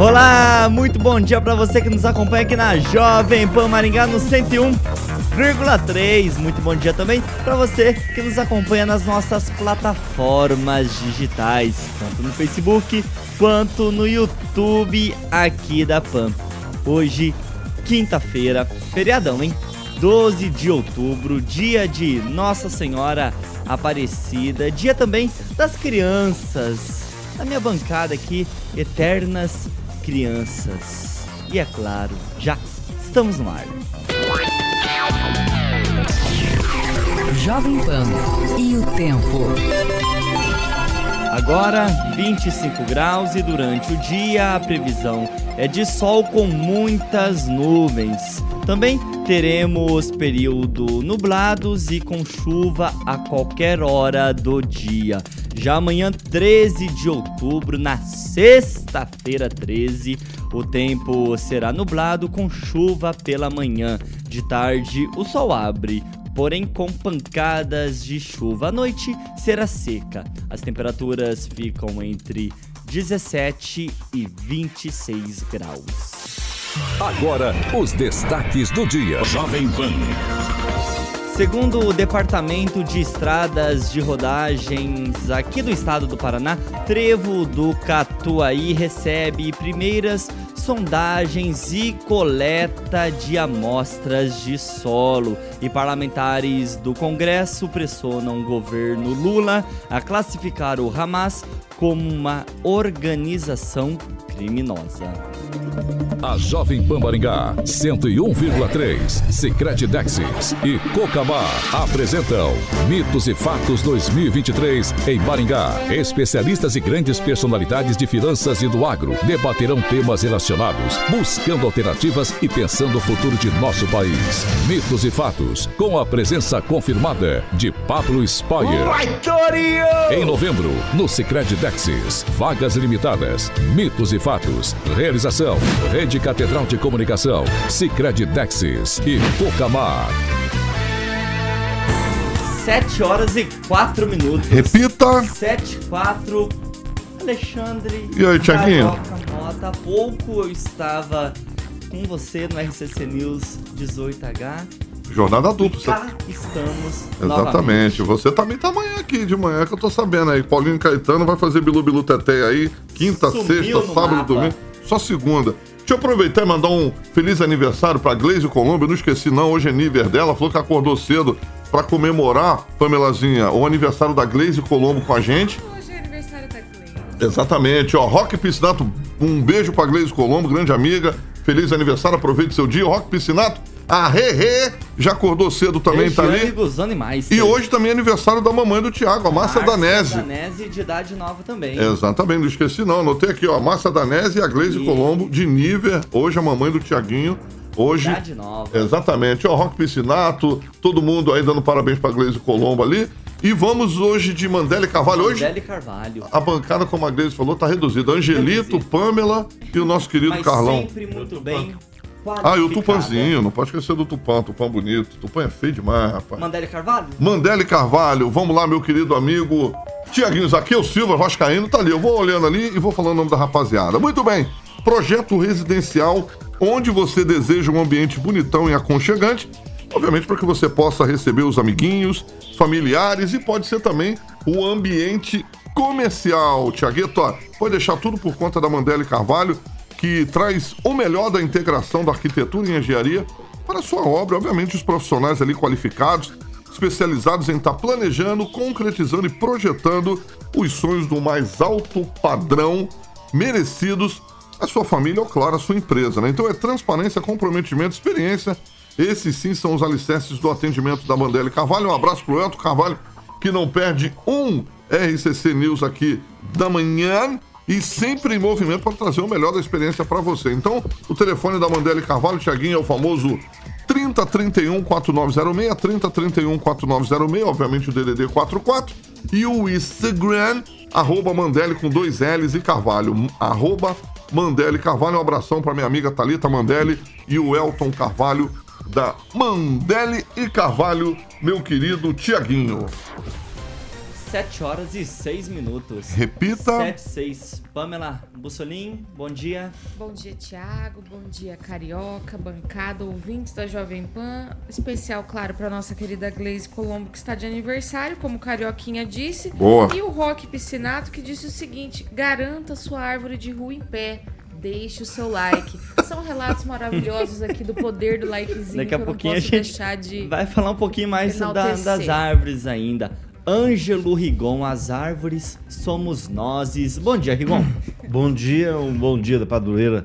Olá, muito bom dia para você que nos acompanha aqui na Jovem Pan Maringá no 101,3. Muito bom dia também para você que nos acompanha nas nossas plataformas digitais, tanto no Facebook quanto no YouTube aqui da Pan. Hoje, quinta-feira, feriadão, hein? 12 de outubro, dia de Nossa Senhora Aparecida, dia também das crianças. A minha bancada aqui, eternas crianças. E é claro, já estamos no ar. Jovem Pan e o tempo. Agora 25 graus e durante o dia a previsão é de sol com muitas nuvens. Também teremos período nublados e com chuva a qualquer hora do dia. Já amanhã, 13 de outubro, na sexta-feira 13, o tempo será nublado com chuva pela manhã. De tarde, o sol abre, porém com pancadas de chuva. À noite será seca. As temperaturas ficam entre 17 e 26 graus. Agora, os destaques do dia. Jovem Pan. Segundo o Departamento de Estradas de Rodagens aqui do estado do Paraná, Trevo do Catuaí recebe primeiras sondagens e coleta de amostras de solo. E parlamentares do Congresso pressionam o governo Lula a classificar o Hamas como uma organização criminosa. A Jovem Pan Maringá, 101,3, Secret Dexis e Cocamar apresentam Mitos e Fatos 2023 em Maringá. Especialistas e grandes personalidades de finanças e do agro debaterão temas relacionados, buscando alternativas e pensando o futuro de nosso país. Mitos e Fatos, com a presença confirmada de Pablo Spoyer. Em novembro, no Secret Dexis, vagas limitadas, Mitos e Fatos, realização, Rede Catedral de Comunicação, Sicredi Dexis e Pocamar. 7 horas e 4 minutos. Repita. 7 4 Alexandre. E aí, Thiaguinho? Mota. Há pouco eu estava com você no RCC News 18H. Jornada dupla. Cá estamos. Exatamente. Novamente. Você também tá amanhã aqui de manhã, que eu tô sabendo aí. Paulinho Caetano vai fazer Bilu Bilu Teté aí, quinta, Sumiu sexta, sábado, mapa. domingo. Só segunda. Deixa eu aproveitar e mandar um feliz aniversário pra Gleise Colombo. Eu não esqueci, não. Hoje é nível dela. Falou que acordou cedo pra comemorar, Pamelazinha, o aniversário da Gleise Colombo com a gente. Hoje é aniversário da Cleide. Exatamente, ó. Rock Piscinato, um beijo pra Gleise Colombo, grande amiga. Feliz aniversário, aproveite seu dia. Rock Piscinato, a Rê já acordou cedo também, tá Regiane ali. Guzani mais. E hoje também é aniversário da mamãe do Tiago, a Márcia Danese. Danese de idade nova também. Exatamente, não esqueci não. Anotei aqui, ó. a Márcia Danese e a Gleise E- Colombo, de Níver. Hoje a mamãe do Tiaguinho. Hoje. Idade nova. Exatamente, ó. Rock Piscinato, todo mundo aí dando parabéns pra Gleise Colombo ali. E vamos hoje de Mandela e Carvalho. Hoje Mandele Carvalho. a bancada, como a Gleise falou, tá reduzida. Angelito, Reduzido. Pamela e o nosso querido Mas Carlão. sempre muito bem. Ah, e o. Tupanzinho, não pode esquecer do Tupã, Tupã bonito. Tupã é feio demais, rapaz. Mandele Carvalho? Mandele Carvalho, vamos lá, meu querido amigo Tiaguinho Zaqueu Silva, Vascaíno, tá ali. Eu vou olhando ali e vou falando o nome da rapaziada. Muito bem, projeto residencial onde você deseja um ambiente bonitão e aconchegante. Obviamente para que você possa receber os amiguinhos, familiares e pode ser também o ambiente comercial. Tiagueto, pode deixar tudo por conta da Mandele Carvalho, que traz o melhor da integração da arquitetura e engenharia para a sua obra. Obviamente, os profissionais ali qualificados, especializados em estar planejando, concretizando e projetando os sonhos do mais alto padrão merecidos à sua família ou, claro, à sua empresa. Né? Então é transparência, comprometimento, experiência. Esses sim são os alicerces do atendimento da Mandela Carvalho. Um abraço pro Elton Carvalho, que não perde um RCC News aqui da manhã. e sempre em movimento para trazer o melhor da experiência para você. Então, o telefone da Mandela Carvalho, Tiaguinho, é o famoso 3031 4906, 3031 4906, obviamente o DDD 44, e o Instagram, arroba Mandele com dois L's e Carvalho, arroba Mandele Carvalho. Um abração para minha amiga Talita Mandele e o Elton Carvalho da Mandele e Carvalho, meu querido Tiaguinho. 7 horas e 6 minutos. Repita. 7 6. Pamela Bussolim, bom dia. Bom dia, Tiago. Bom dia, Carioca, bancada, ouvintes da Jovem Pan. Especial, claro, para nossa querida Gleise Colombo, que está de aniversário, como Carioquinha disse. Boa. E o Roque Piscinato, que disse o seguinte: garanta sua árvore de rua em pé. Deixe o seu like. São relatos maravilhosos aqui do poder do likezinho. Daqui a que eu pouquinho a não posso gente deixar de. vai falar um pouquinho mais da- das árvores ainda. Ângelo Rigon, as árvores somos nós. Bom dia, Rigon. Bom dia, um bom dia da padroeira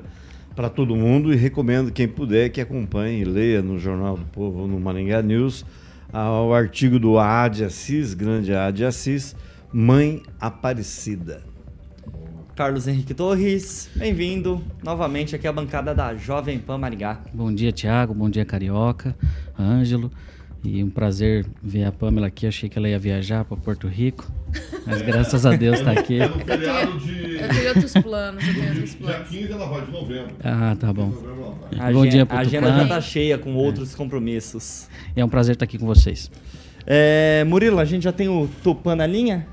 para todo mundo e recomendo quem puder que acompanhe e leia no Jornal do Povo ou no Maringá News ao artigo do Ade Assis, grande Ade Assis, Mãe Aparecida. Carlos Henrique Torres, bem-vindo novamente aqui à bancada da Jovem Pan Maringá. Bom dia, Tiago. Bom dia, Carioca, Ângelo. E um prazer ver a Pamela aqui. Achei que ela ia viajar para Porto Rico, mas graças a Deus está aqui. Eu tenho outros planos, eu tenho outros planos. 15 ela vai de novembro. Ah, tá bom. A Bom dia, A agenda já tá cheia com outros compromissos. É um prazer estar aqui com vocês. É, Murilo, a gente já tem o Tupan na linha?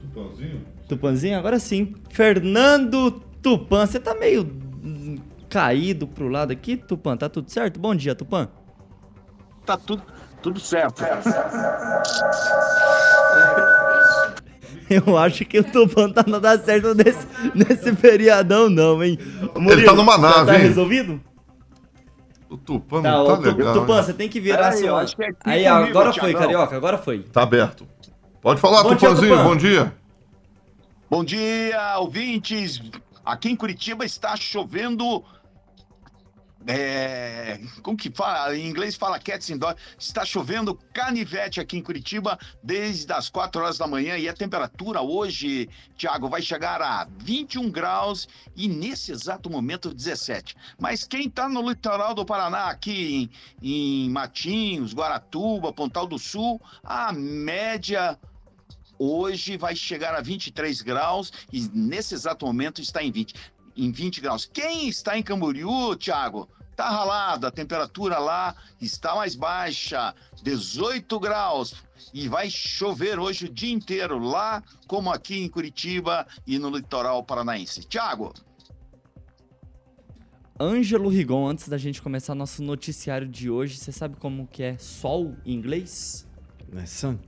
Tupanzinho? Tupanzinho? Agora sim. Fernando Tupan, você tá meio caído pro lado aqui, Tupan? Tá tudo certo? Bom dia, Tupan. tá tudo, tudo certo. Eu acho que o Tupan tá não dá certo nesse, nesse feriadão, não, hein? Murilo, tá numa nave, já Tá hein? resolvido? O Tupan Tá, não tá Tu- legal. Tupan, né? você tem que virar Peraí, eu sua... acho que é aqui Aí, comigo, agora foi, Thiagão. Carioca, agora foi. Tá aberto. Pode falar, Bom dia, Tupanzinho, Tupan. bom dia. Bom dia, ouvintes. Aqui em Curitiba está chovendo. É, como que fala? Em inglês fala cats indoor. Está chovendo canivete aqui em Curitiba desde as 4 horas da manhã e a temperatura hoje, Thiago, vai chegar a 21 graus e nesse exato momento 17. Mas quem está no litoral do Paraná, aqui em, em Matinhos, Guaratuba, Pontal do Sul, a média Hoje vai chegar a 23 graus e nesse exato momento está em 20, em 20 graus. Quem está em Camboriú, Thiago? Tá ralado, a temperatura lá está mais baixa, 18 graus. E vai chover hoje o dia inteiro lá, como aqui em Curitiba e no litoral paranaense. Thiago, Ângelo Rigon, antes da gente começar nosso noticiário de hoje, você sabe como que é sol em inglês? Né, Sam?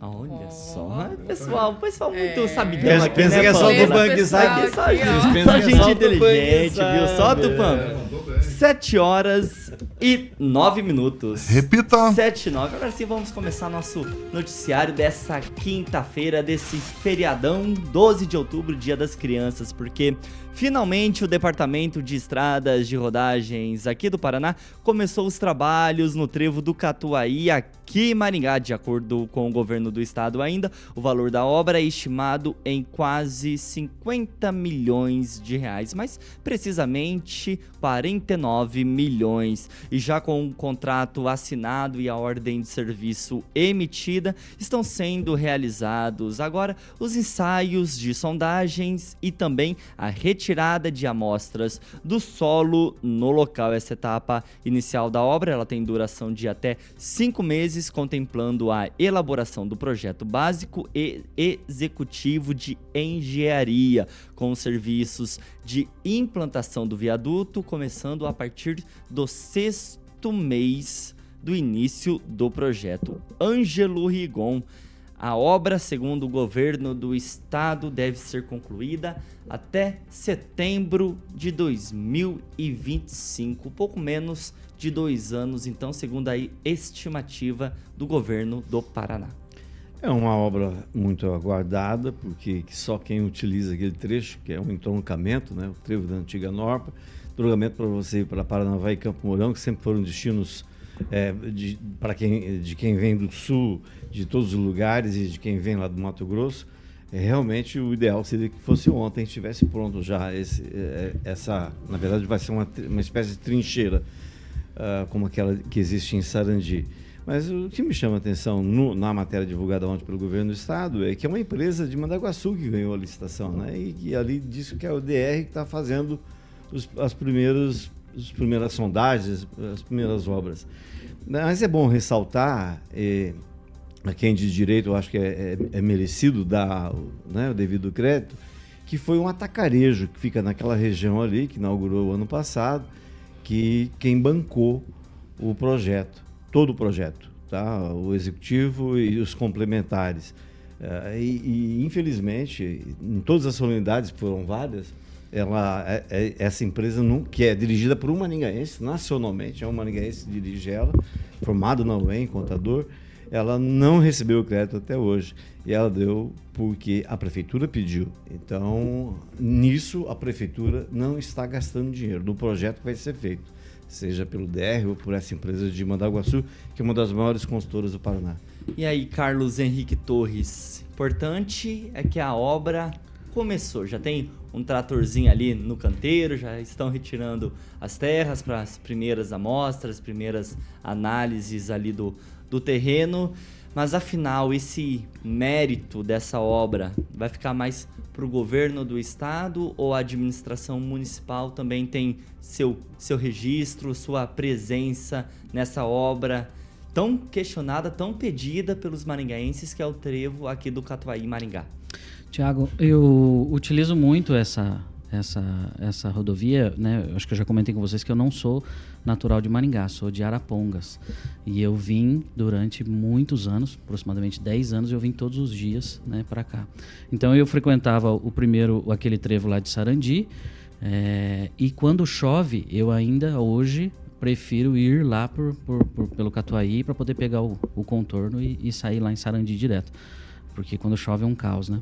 Olha Oh. só, pessoal, pessoal muito É. sabidão Pensa- aqui, pensa né, que é só do que sabe. Gente, Pensa só que é gente só que inteligente, viu? Só Tupan. 7 horas e 9 minutos. Repita. 7 e 9. Agora sim vamos começar nosso noticiário dessa quinta-feira, desse feriadão, 12 de outubro, Dia das Crianças, porque finalmente o Departamento de Estradas de Rodagens aqui do Paraná começou os trabalhos no trevo do Catuaí aqui em Maringá, de acordo com o governo do estado ainda. O valor da obra é estimado em quase 50 milhões de reais, mas precisamente 49 milhões. E já com o contrato assinado e a ordem de serviço emitida, estão sendo realizados agora os ensaios de sondagens e também a retirada de amostras do solo no local. Essa etapa inicial da obra ela tem duração de até cinco meses, contemplando a elaboração do projeto básico e executivo de engenharia, com os serviços de implantação do viaduto, começando a partir do sexto mês do início do projeto. Ângelo Rigon. A obra, segundo o governo do estado, deve ser concluída até setembro de 2025, pouco menos de dois anos, então, segundo a estimativa do governo do Paraná. É uma obra muito aguardada, porque só quem utiliza aquele trecho, que é um entroncamento, né, o trevo da antiga Norpa, entroncamento para você ir para Paranavaí e Campo Mourão, que sempre foram destinos é, de, para quem, de quem vem do sul, de todos os lugares e de quem vem lá do Mato Grosso. É, realmente o ideal seria que fosse ontem, estivesse pronto já esse, é, essa, na verdade vai ser uma, uma espécie de trincheira, uh, como aquela que existe em Sarandi. Mas o que me chama a atenção no, na matéria divulgada ontem pelo governo do estado é que é uma empresa de Mandaguaçu que ganhou a licitação, né? E, e ali disse que é o DR que está fazendo os, as primeiras, as primeiras sondagens, as primeiras obras. Mas é bom ressaltar, eh, a quem diz direito, eu acho que é, é, é merecido dar né, o devido crédito, que foi um atacarejo que fica naquela região ali, que inaugurou o ano passado, que quem bancou o projeto todo o projeto, tá? o executivo e os complementares. Uh, e, e, infelizmente, em todas as solenidades, que foram várias, ela, é, é, essa empresa, não, que é dirigida por um maningaense, nacionalmente, é um maningaense que dirige ela, formado na UEM, contador, ela não recebeu o crédito até hoje. E ela deu porque a prefeitura pediu. Então, nisso, a prefeitura não está gastando dinheiro no projeto que vai ser feito seja pelo DR ou por essa empresa de Mandaguaçu, que é uma das maiores consultoras do Paraná. E aí, Carlos Henrique Torres, importante é que a obra começou, já tem um tratorzinho ali no canteiro, já estão retirando as terras para as primeiras amostras, as primeiras análises ali do, do terreno. Mas afinal, esse mérito dessa obra vai ficar mais para o governo do estado ou a administração municipal também tem seu, seu registro, sua presença nessa obra tão questionada, tão pedida pelos maringaenses, que é o trevo aqui do Catuaí Maringá? Tiago, eu utilizo muito essa essa, essa rodovia, né? Acho que eu já comentei com vocês que eu não sou natural de Maringá, sou de Arapongas. E eu vim durante muitos anos, aproximadamente 10 anos, eu vim todos os dias, né, para cá. Então eu frequentava o primeiro, aquele trevo lá de Sarandi, é, e quando chove, eu ainda hoje prefiro ir lá por, por, por pelo Catuaí para poder pegar o, o contorno e, e sair lá em Sarandi direto. Porque quando chove é um caos, né?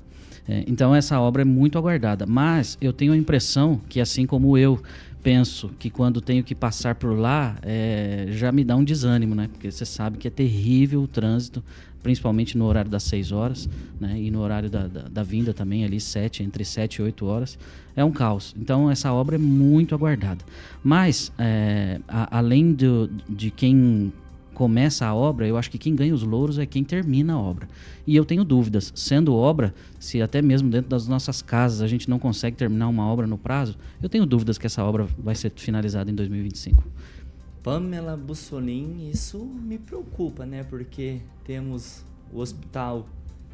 É, então essa obra é muito aguardada. Mas eu tenho a impressão que, assim como eu penso que quando tenho que passar por lá, é, já me dá um desânimo, né? Porque você sabe que é terrível o trânsito, principalmente no horário das 6 horas, né? E no horário da, da, da vinda também, ali, 7, entre 7 e 8 horas. É um caos. Então essa obra é muito aguardada. Mas, é, a, além do, de quem começa a obra, eu acho que quem ganha os louros é quem termina a obra. E eu tenho dúvidas, sendo obra, se até mesmo dentro das nossas casas a gente não consegue terminar uma obra no prazo, eu tenho dúvidas que essa obra vai ser finalizada em 2025. Pamela Bussolin, isso me preocupa, né? Porque temos o hospital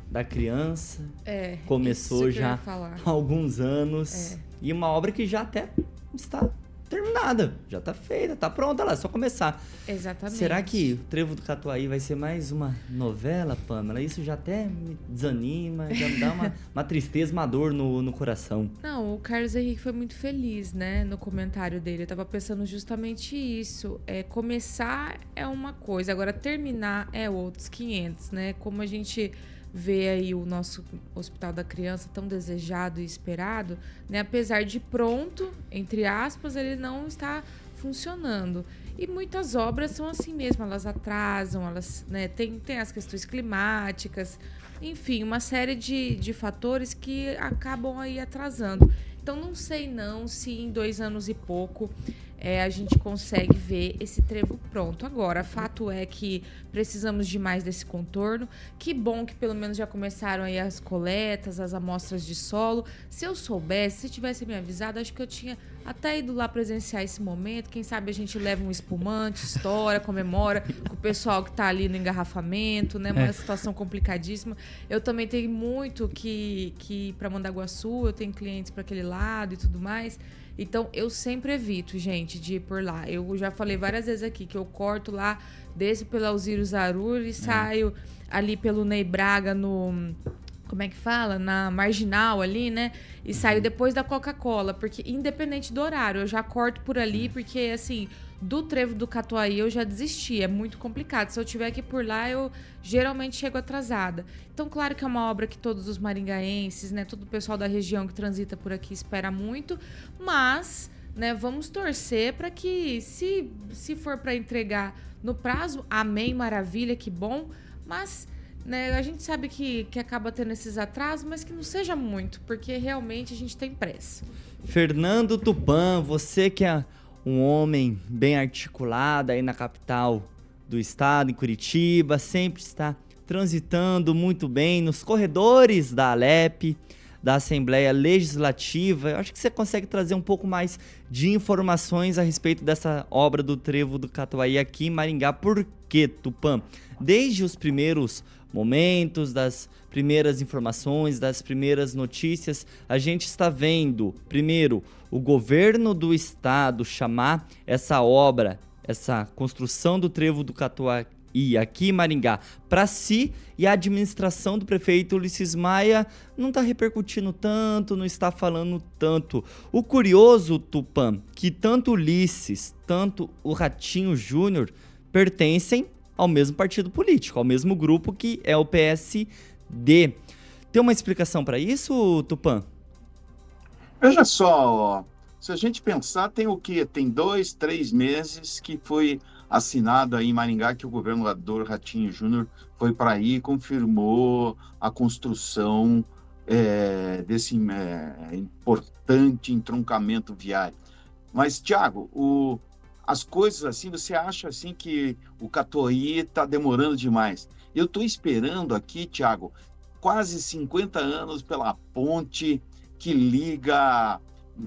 da criança, é, começou já há alguns anos, é. e uma obra que já até está terminada, já tá feita, tá pronta lá, é só começar. Exatamente. Será que o Trevo do Catuaí vai ser mais uma novela, Pamela? Isso já até me desanima, já me dá uma, uma tristeza, uma dor no, no coração. Não, o Carlos Henrique foi muito feliz, né, no comentário dele. Eu tava pensando justamente isso. É, começar é uma coisa, agora terminar é outros 500, né? Como a gente ver aí o nosso Hospital da Criança tão desejado e esperado, né? Apesar de pronto, entre aspas, ele não está funcionando. E muitas obras são assim mesmo, elas atrasam, elas né, tem, tem as questões climáticas, enfim, uma série de, de fatores que acabam aí atrasando. Então não sei não se em dois anos e pouco é, a gente consegue ver esse trevo pronto. Agora, fato é que precisamos de mais desse contorno. Que bom que pelo menos já começaram aí as coletas, as amostras de solo. Se eu soubesse, se tivesse me avisado, acho que eu tinha até ido lá presenciar esse momento. Quem sabe a gente leva um espumante, história, comemora com o pessoal que está ali no engarrafamento, né? Uma é. situação complicadíssima. Eu também tenho muito que, que ir para Mandaguaçu, eu tenho clientes para aquele lado e tudo mais. Então eu sempre evito, gente, de ir por lá. Eu já falei várias vezes aqui que eu corto lá, desço pela Alziro Zarur e é. saio ali pelo Ney Braga no como é que fala? Na marginal ali, né? E saio uhum. depois da Coca-Cola, porque independente do horário, eu já corto por ali, é. porque assim, do trevo do Catuaí eu já desisti, é muito complicado. Se eu tiver que ir por lá, eu geralmente chego atrasada. Então, claro que é uma obra que todos os maringaenses, né, todo o pessoal da região que transita por aqui espera muito, mas, né, vamos torcer para que se se for para entregar no prazo, amém, maravilha, que bom, mas né? A gente sabe que, que acaba tendo esses atrasos, mas que não seja muito, porque realmente a gente tem pressa. Fernando Tupan, você que é um homem bem articulado aí na capital do estado, em Curitiba, sempre está transitando muito bem nos corredores da Alep, da Assembleia Legislativa. Eu acho que você consegue trazer um pouco mais de informações a respeito dessa obra do Trevo do Catuaí aqui em Maringá. Por que, Tupã? Desde os primeiros momentos, das primeiras informações, das primeiras notícias, a gente está vendo, primeiro, o governo do estado chamar essa obra, essa construção do trevo do Catuaí aqui em Maringá para si e a administração do prefeito Ulisses Maia não está repercutindo tanto, não está falando tanto. O curioso, Tupã, que tanto Ulisses, tanto o Ratinho Júnior pertencem ao mesmo partido político, ao mesmo grupo que é o PSD. Tem uma explicação para isso, Tupã? Veja só, se a gente pensar, tem o quê? Tem dois, três meses que foi assinado aí em Maringá que o governador Ratinho Júnior foi para aí e confirmou a construção é, desse é, importante entroncamento viário. Mas, Tiago, o, as coisas assim, você acha assim que o Catuaí está demorando demais. Eu estou esperando aqui, Tiago, quase 50 anos pela ponte que liga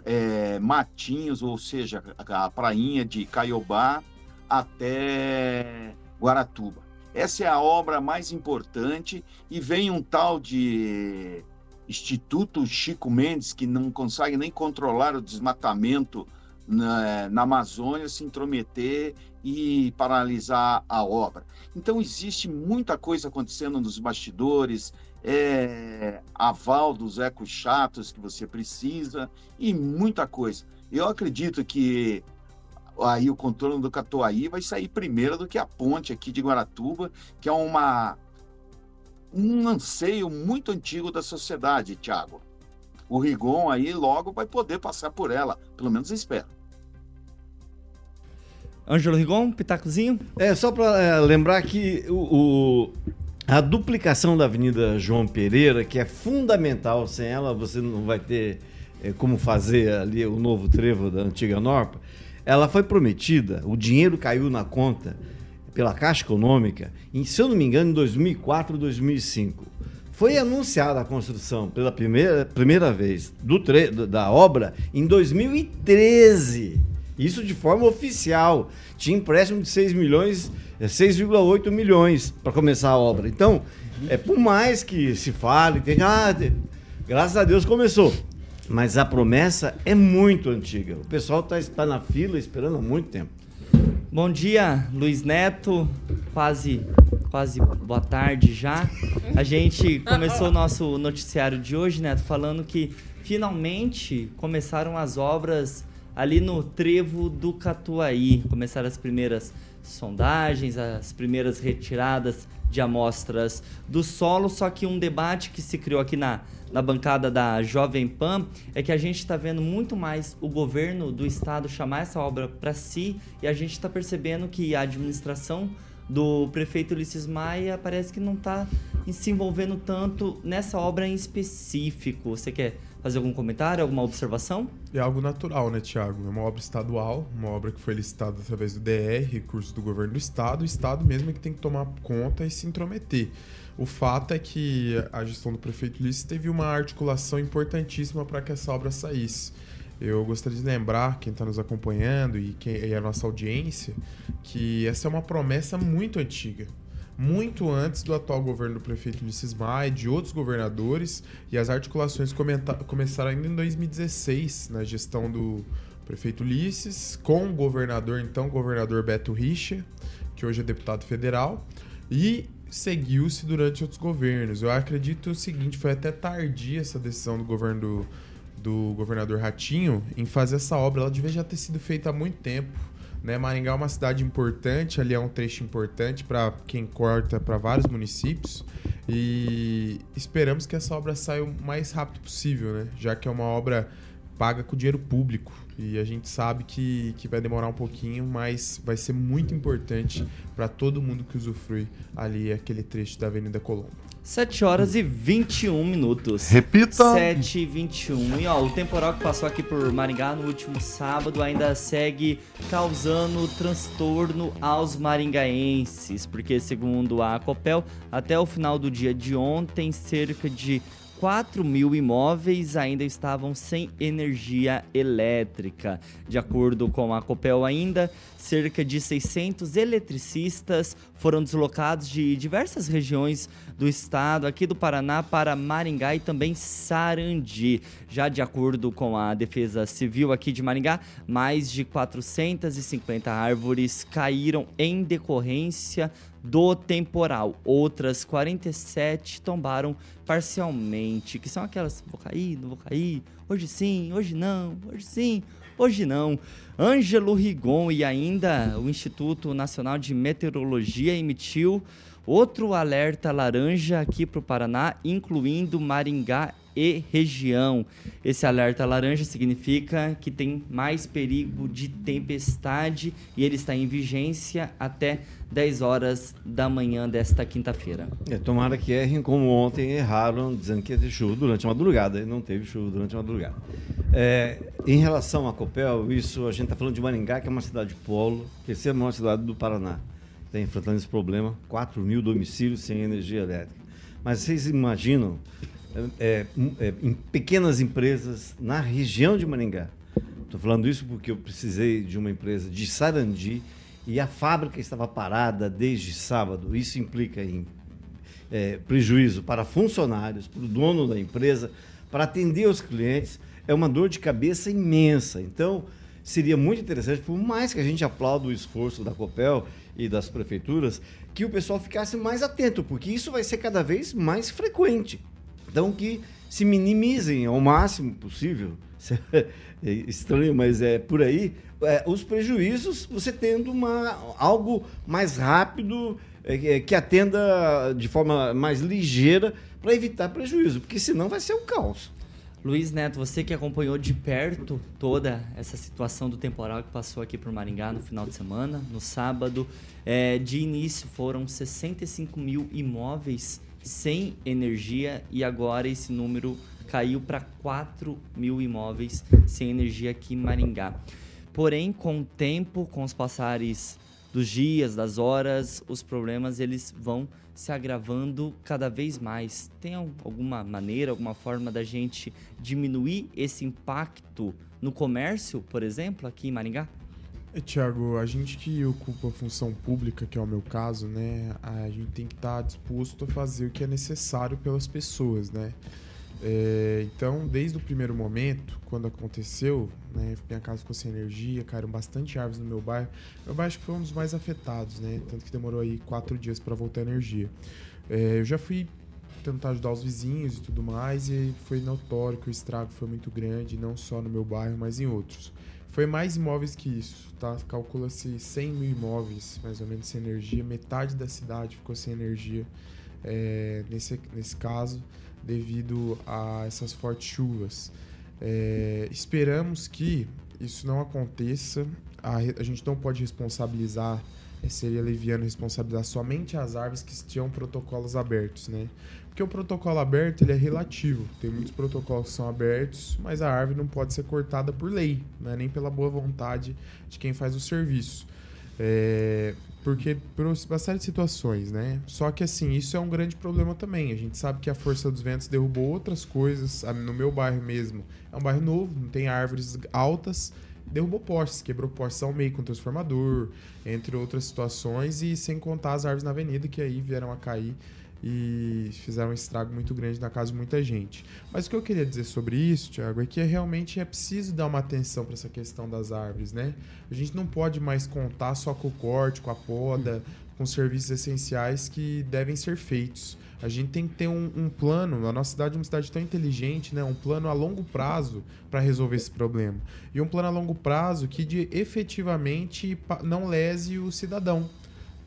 é, Matinhos, ou seja, a prainha de Caiobá até Guaratuba. Essa é a obra mais importante e vem um tal de Instituto Chico Mendes, que não consegue nem controlar o desmatamento na, na Amazônia se intrometer e paralisar a obra. Então, existe muita coisa acontecendo nos bastidores, é, aval dos ecos chatos que você precisa e muita coisa. Eu acredito que aí o contorno do Catuaí vai sair primeiro do que a ponte aqui de Guaratuba, que é uma um anseio muito antigo da sociedade, Tiago. O Rigon aí logo vai poder passar por ela, pelo menos espero. Ângelo Rigon, pitacozinho? É, só para é, lembrar que o, o, a duplicação da Avenida João Pereira, que é fundamental, sem ela você não vai ter é, como fazer ali o novo trevo da antiga Norpa, ela foi prometida, o dinheiro caiu na conta pela Caixa Econômica, em, se eu não me engano, em 2004, 2005. Foi anunciada a construção pela primeira, primeira vez do da obra em 2013. Isso de forma oficial. Tinha empréstimo de 6 milhões, 6,8 milhões para começar a obra. Então, é por mais que se fale, tem, ah, graças a Deus começou. Mas a promessa é muito antiga. O pessoal está tá na fila esperando há muito tempo. Bom dia, Luiz Neto. Quase, quase boa tarde já. A gente começou o nosso noticiário de hoje, Neto, falando que finalmente começaram as obras ali no trevo do Catuaí. Começaram as primeiras sondagens, as primeiras retiradas de amostras do solo, só que um debate que se criou aqui na, na bancada da Jovem Pan é que a gente está vendo muito mais o governo do estado chamar essa obra para si e a gente está percebendo que a administração do prefeito Ulisses Maia parece que não está se envolvendo tanto nessa obra em específico. Você quer fazer algum comentário, alguma observação? É algo natural, né, Tiago? É uma obra estadual, uma obra que foi licitada através do DR, recurso do governo do estado. O estado mesmo é que tem que tomar conta e se intrometer. O fato é que a gestão do prefeito Ulisses teve uma articulação importantíssima para que essa obra saísse. Eu gostaria de lembrar quem está nos acompanhando e, quem, e a nossa audiência que essa é uma promessa muito antiga muito antes do atual governo do prefeito Ulisses Maia e de outros governadores, e as articulações começaram ainda em 2016, na gestão do prefeito Ulisses, com o governador, então, governador Beto Richa, que hoje é deputado federal, e seguiu-se durante outros governos. Eu acredito o seguinte, foi até tardia essa decisão do governo do, do governador Ratinho em fazer essa obra. Ela devia já ter sido feita há muito tempo né? Maringá é uma cidade importante, ali é um trecho importante para quem corta para vários municípios e esperamos que essa obra saia o mais rápido possível, né? Já que é uma obra paga com dinheiro público. E a gente sabe que, que vai demorar um pouquinho, mas vai ser muito importante para todo mundo que usufrui ali aquele trecho da Avenida Colombo. 7 horas e 21 minutos. Repita. 7 e 21. E ó, o temporal que passou aqui por Maringá no último sábado ainda segue causando transtorno aos maringaenses, porque segundo a Copel, até o final do dia de ontem, cerca de 4 mil imóveis ainda estavam sem energia elétrica. De acordo com a Copel ainda, cerca de 600 eletricistas foram deslocados de diversas regiões do estado, aqui do Paraná, para Maringá e também Sarandi. Já de acordo com a Defesa Civil aqui de Maringá, mais de 450 árvores caíram em decorrência do temporal. Outras 47 tombaram parcialmente, que são aquelas vou cair, não vou cair, hoje sim, hoje não, hoje sim, hoje não. Ângelo Rigon e ainda o Instituto Nacional de Meteorologia emitiu outro alerta laranja aqui para o Paraná, incluindo Maringá e região. Esse alerta laranja significa que tem mais perigo de tempestade e ele está em vigência até 10 horas da manhã desta quinta-feira. É, tomara que errem como ontem erraram, dizendo que ia ter chuva durante a madrugada. E não teve chuva durante a madrugada. É, em relação à Copel, isso a gente está falando de Maringá, que é uma cidade polo, terceira maior cidade do Paraná. Está enfrentando esse problema, 4 mil domicílios sem energia elétrica. Mas vocês imaginam é, é, em pequenas empresas na região de Maringá. Estou falando isso porque eu precisei de uma empresa de Sarandi e a fábrica estava parada desde sábado. Isso implica em é, prejuízo para funcionários, para o dono da empresa, para atender os clientes. É uma dor de cabeça imensa. Então, seria muito interessante, por mais que a gente aplaude o esforço da Copel e das prefeituras, que o pessoal ficasse mais atento, porque isso vai ser cada vez mais frequente. Então, que se minimizem ao máximo possível. É estranho, mas é por aí. É, os prejuízos, você tendo uma, algo mais rápido, é, que atenda de forma mais ligeira para evitar prejuízo, porque senão vai ser um caos. Luiz Neto, você que acompanhou de perto toda essa situação do temporal que passou aqui por Maringá no final de semana, no sábado, é, de início foram 65 mil imóveis sem energia e agora esse número caiu para 4 mil imóveis sem energia aqui em Maringá. Porém, com o tempo, com os passares dos dias, das horas, os problemas eles vão se agravando cada vez mais. Tem alguma maneira, alguma forma da gente diminuir esse impacto no comércio, por exemplo, aqui em Maringá? É, Tiago, a gente que ocupa a função pública, que é o meu caso, né, a gente tem que estar tá disposto a fazer o que é necessário pelas pessoas, né? É, então, desde o primeiro momento, quando aconteceu, né, minha casa ficou sem energia, caíram bastante árvores no meu bairro. Meu bairro acho que foi um dos mais afetados, né? Tanto que demorou aí quatro dias para voltar a energia. É, eu já fui tentar ajudar os vizinhos e tudo mais, e foi notório que o estrago foi muito grande, não só no meu bairro, mas em outros. Foi mais imóveis que isso, tá? Calcula-se 100 mil imóveis, mais ou menos, sem energia. Metade da cidade ficou sem energia é, nesse, nesse caso, devido a essas fortes chuvas. É, esperamos que isso não aconteça. A, a gente não pode responsabilizar é, seria leviano responsabilizar somente as árvores que tinham protocolos abertos, né? Porque o protocolo aberto ele é relativo. Tem muitos protocolos que são abertos, mas a árvore não pode ser cortada por lei, né? nem pela boa vontade de quem faz o serviço. É, porque por uma série de situações, né? Só que assim, isso é um grande problema também. A gente sabe que a força dos ventos derrubou outras coisas. No meu bairro mesmo, é um bairro novo, não tem árvores altas, derrubou postes, quebrou postes ao meio com transformador, entre outras situações, e sem contar as árvores na avenida que aí vieram a cair e fizeram um estrago muito grande na casa de muita gente. Mas o que eu queria dizer sobre isso, Tiago, é que realmente é preciso dar uma atenção para essa questão das árvores, né? A gente não pode mais contar só com o corte, com a poda, com serviços essenciais que devem ser feitos. A gente tem que ter um, um, plano, a nossa cidade é uma cidade tão inteligente, né? um plano a longo prazo para resolver esse problema. E um plano a longo prazo que de, efetivamente não lese o cidadão.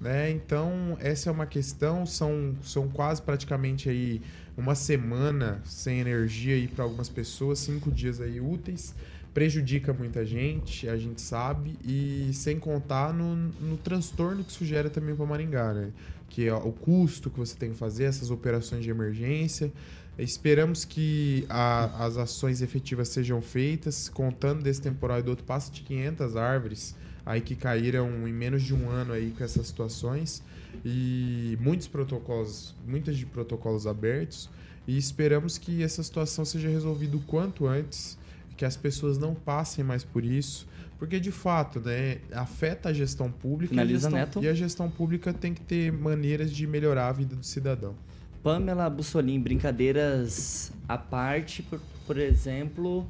Né? Então, essa é uma questão, são, são quase praticamente aí uma semana sem energia aí para algumas pessoas, cinco dias aí úteis, prejudica muita gente, a gente sabe, e sem contar no, no transtorno que isso gera também para Maringá, né? Que é o custo que você tem que fazer, essas operações de emergência. Esperamos que a- as ações efetivas sejam feitas, contando desse temporal e do outro, passa de 500 árvores aí que caíram em menos de um ano aí com essas situações. E muitos protocolos, muitas de protocolos abertos. E esperamos que essa situação seja resolvida o quanto antes, que as pessoas não passem mais por isso, porque de fato, né, afeta a gestão pública e a gestão, e a gestão pública tem que ter maneiras de melhorar a vida do cidadão. Pamela Bussolin, brincadeiras à parte, por, por exemplo,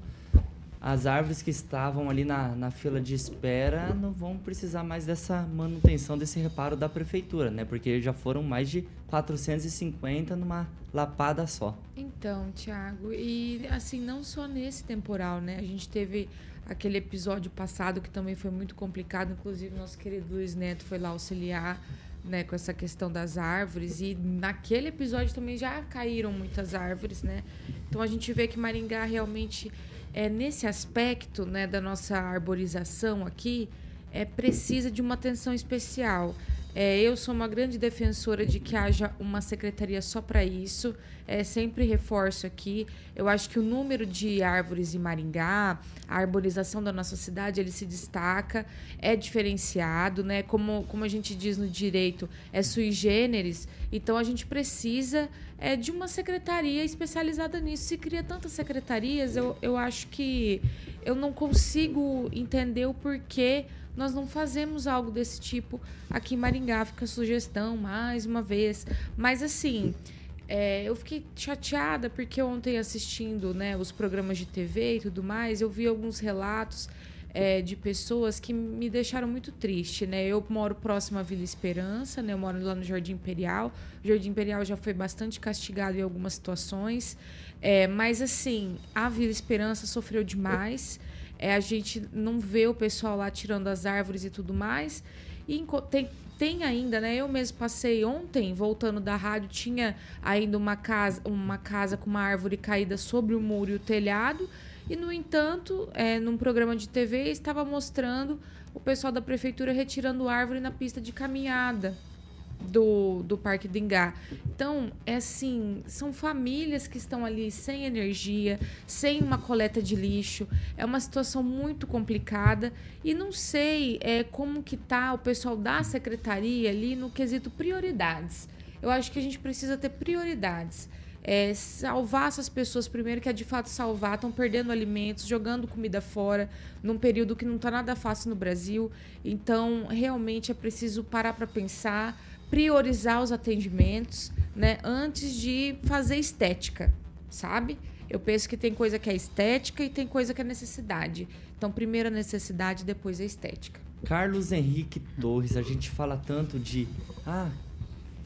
as árvores que estavam ali na, na fila de espera não vão precisar mais dessa manutenção, desse reparo da prefeitura, né? Porque já foram mais de 450 numa lapada só. Então, Thiago, e assim, não só nesse temporal, né? A gente teve aquele episódio passado que também foi muito complicado, inclusive nosso querido Luiz Neto foi lá auxiliar, né, com essa questão das árvores e naquele episódio também já caíram muitas árvores, né? Então a gente vê que Maringá realmente é nesse aspecto, né, da nossa arborização aqui, é precisa de uma atenção especial. É, eu sou uma grande defensora de que haja uma secretaria só para isso. É, sempre reforço aqui. Eu acho que o número de árvores em Maringá, a arborização da nossa cidade, ele se destaca, é diferenciado, né? Como, como a gente diz no direito, é sui generis. Então a gente precisa é, de uma secretaria especializada nisso. Se cria tantas secretarias, eu, eu acho que eu não consigo entender o porquê nós não fazemos algo desse tipo aqui em Maringá. Fica a sugestão mais uma vez. Mas assim, é, eu fiquei chateada porque ontem assistindo né, os programas de TV e tudo mais, eu vi alguns relatos é, de pessoas que me deixaram muito triste, né? Eu moro próximo à Vila Esperança, né? Eu moro lá no Jardim Imperial. O Jardim Imperial já foi bastante castigado em algumas situações, é, mas assim, a Vila Esperança sofreu demais. É, a gente não vê o pessoal lá tirando as árvores e tudo mais. E tem, tem ainda, né? Eu mesmo passei ontem, voltando da rádio, tinha ainda uma casa, uma casa com uma árvore caída sobre o muro e o telhado. E, no entanto, é, num programa de TV, estava mostrando o pessoal da prefeitura retirando árvore na pista de caminhada do, do Parque do Ingá. Então, é assim, são famílias que estão ali sem energia, sem uma coleta de lixo. É uma situação muito complicada e não sei é, como que tá o pessoal da secretaria ali no quesito prioridades. Eu acho que a gente precisa ter prioridades. É, salvar essas pessoas primeiro, que é de fato salvar, estão perdendo alimentos, jogando comida fora, num período que não está nada fácil no Brasil. Então, realmente é preciso parar para pensar, priorizar os atendimentos, né, antes de fazer estética, sabe? Eu penso que tem coisa que é estética e tem coisa que é necessidade. Então, primeiro a necessidade, depois a estética. Carlos Henrique Torres, a gente fala tanto de. Ah,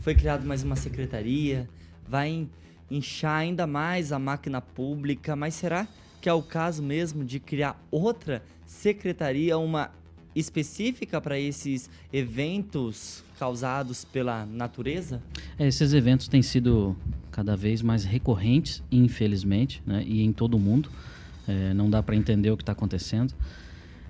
foi criado mais uma secretaria, vai inchar ainda mais a máquina pública, mas será que é o caso mesmo de criar outra secretaria, uma específica para esses eventos causados pela natureza? É, esses eventos têm sido cada vez mais recorrentes, infelizmente, né? e em todo o mundo. É, não dá para entender o que está acontecendo.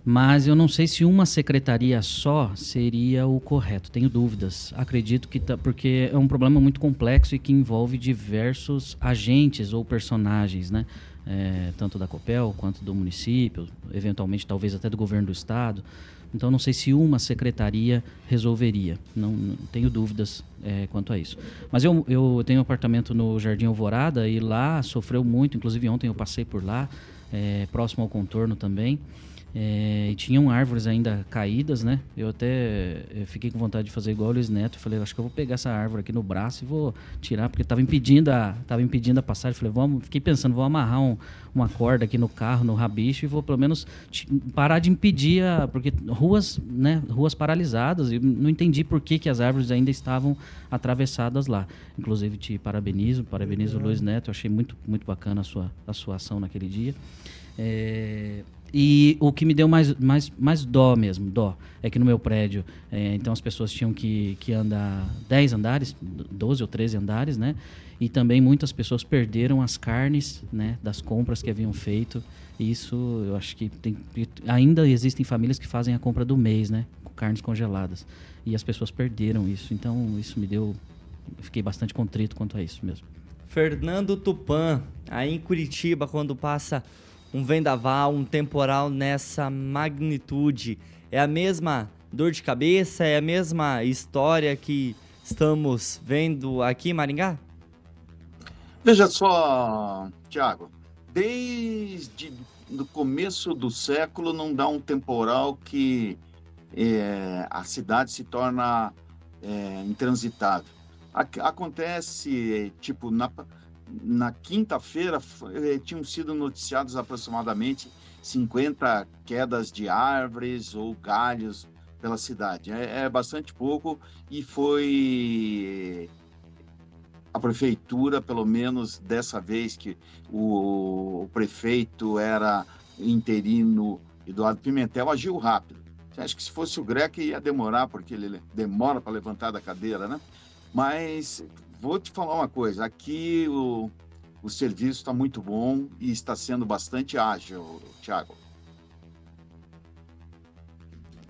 Mas eu não sei se uma secretaria só seria o correto. Tenho dúvidas. Acredito que tá, porque é um problema muito complexo e que envolve diversos agentes ou personagens, né? É, tanto da Copel quanto do município, eventualmente talvez até do governo do estado. Então não sei se uma secretaria resolveria. Não, não tenho dúvidas é, quanto a isso. Mas eu, eu tenho um apartamento no Jardim Alvorada e lá sofreu muito. Inclusive ontem eu passei por lá, é, próximo ao contorno também. É, e tinham árvores ainda caídas, né? Eu até eh, fiquei com vontade de fazer igual o Luiz Neto. Falei, acho que eu vou pegar essa árvore aqui no braço e vou tirar, porque estava impedindo a, tava impedindo a passagem. Falei, vamos, fiquei pensando, vou amarrar um, uma corda aqui no carro, no rabicho, e vou pelo menos parar de impedir a. Porque ruas, né? Ruas paralisadas, e não entendi por que, que as árvores ainda estavam atravessadas lá. Inclusive, te parabenizo, parabenizo o Luiz Neto. Eu achei muito, muito bacana a sua, a sua ação naquele dia. É, E o que me deu mais, mais, mais dó mesmo, dó, é que no meu prédio, é, então as pessoas tinham que, que andar 10 andares, 12 ou 13 andares, né? E também muitas pessoas perderam as carnes, né, das compras que haviam feito. Isso, eu acho que tem, ainda existem famílias que fazem a compra do mês, né, com carnes congeladas. E as pessoas perderam isso. Então, isso me deu, eu fiquei bastante contrito quanto a isso mesmo. Fernando Tupan, aí em Curitiba, quando passa um vendaval, um temporal nessa magnitude, é a mesma dor de cabeça, é a mesma história que estamos vendo aqui em Maringá? Veja só, Tiago, desde o começo do século não dá um temporal que é, a cidade se torna é, intransitável. Acontece, tipo, na, na quinta-feira eh, tinham sido noticiados aproximadamente 50 quedas de árvores ou galhos pela cidade. É, é bastante pouco e foi a prefeitura, pelo menos dessa vez que o, o prefeito era interino Eduardo Pimentel, agiu rápido. Acho que se fosse o Greco ia demorar, porque ele demora para levantar da cadeira, né? Mas vou te falar uma coisa: aqui o, o serviço está muito bom e está sendo bastante ágil, Thiago.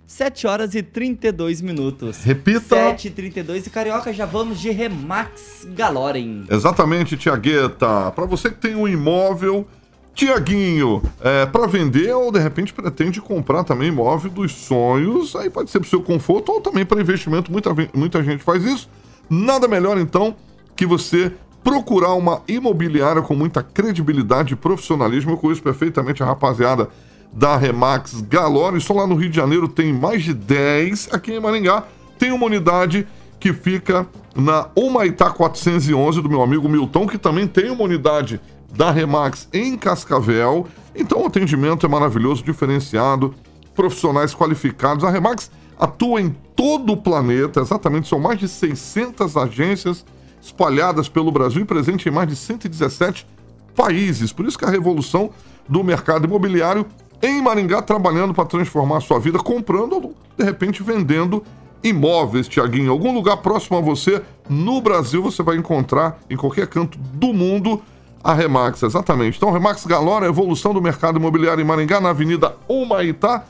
7 horas e 32 minutos. Repita. 7 e 32 e Carioca, já vamos de Remax Galorem. Exatamente, Tiagueta. Para você que tem um imóvel, Tiaguinho, é, para vender ou de repente pretende comprar também imóvel dos sonhos, aí pode ser para o seu conforto ou também para investimento, muita, muita gente faz isso. Nada melhor então que você procurar uma imobiliária com muita credibilidade e profissionalismo. Eu conheço perfeitamente a rapaziada da Remax Galore. Só lá no Rio de Janeiro tem mais de 10. Aqui em Maringá tem uma unidade que fica na Humaitá 411 do meu amigo Milton, que também tem uma unidade da Remax em Cascavel. Então o atendimento é maravilhoso, diferenciado, profissionais qualificados. A Remax atua em todo o planeta, exatamente, são mais de 600 agências espalhadas pelo Brasil e presente em mais de 117 países. Por isso que a revolução do mercado imobiliário em Maringá trabalhando para transformar a sua vida, comprando ou de repente vendendo imóveis, Tiaguinho. Algum lugar próximo a você no Brasil você vai encontrar em qualquer canto do mundo a Remax, exatamente. Então, Remax Galora, evolução do mercado imobiliário em Maringá, na Avenida Humaitá,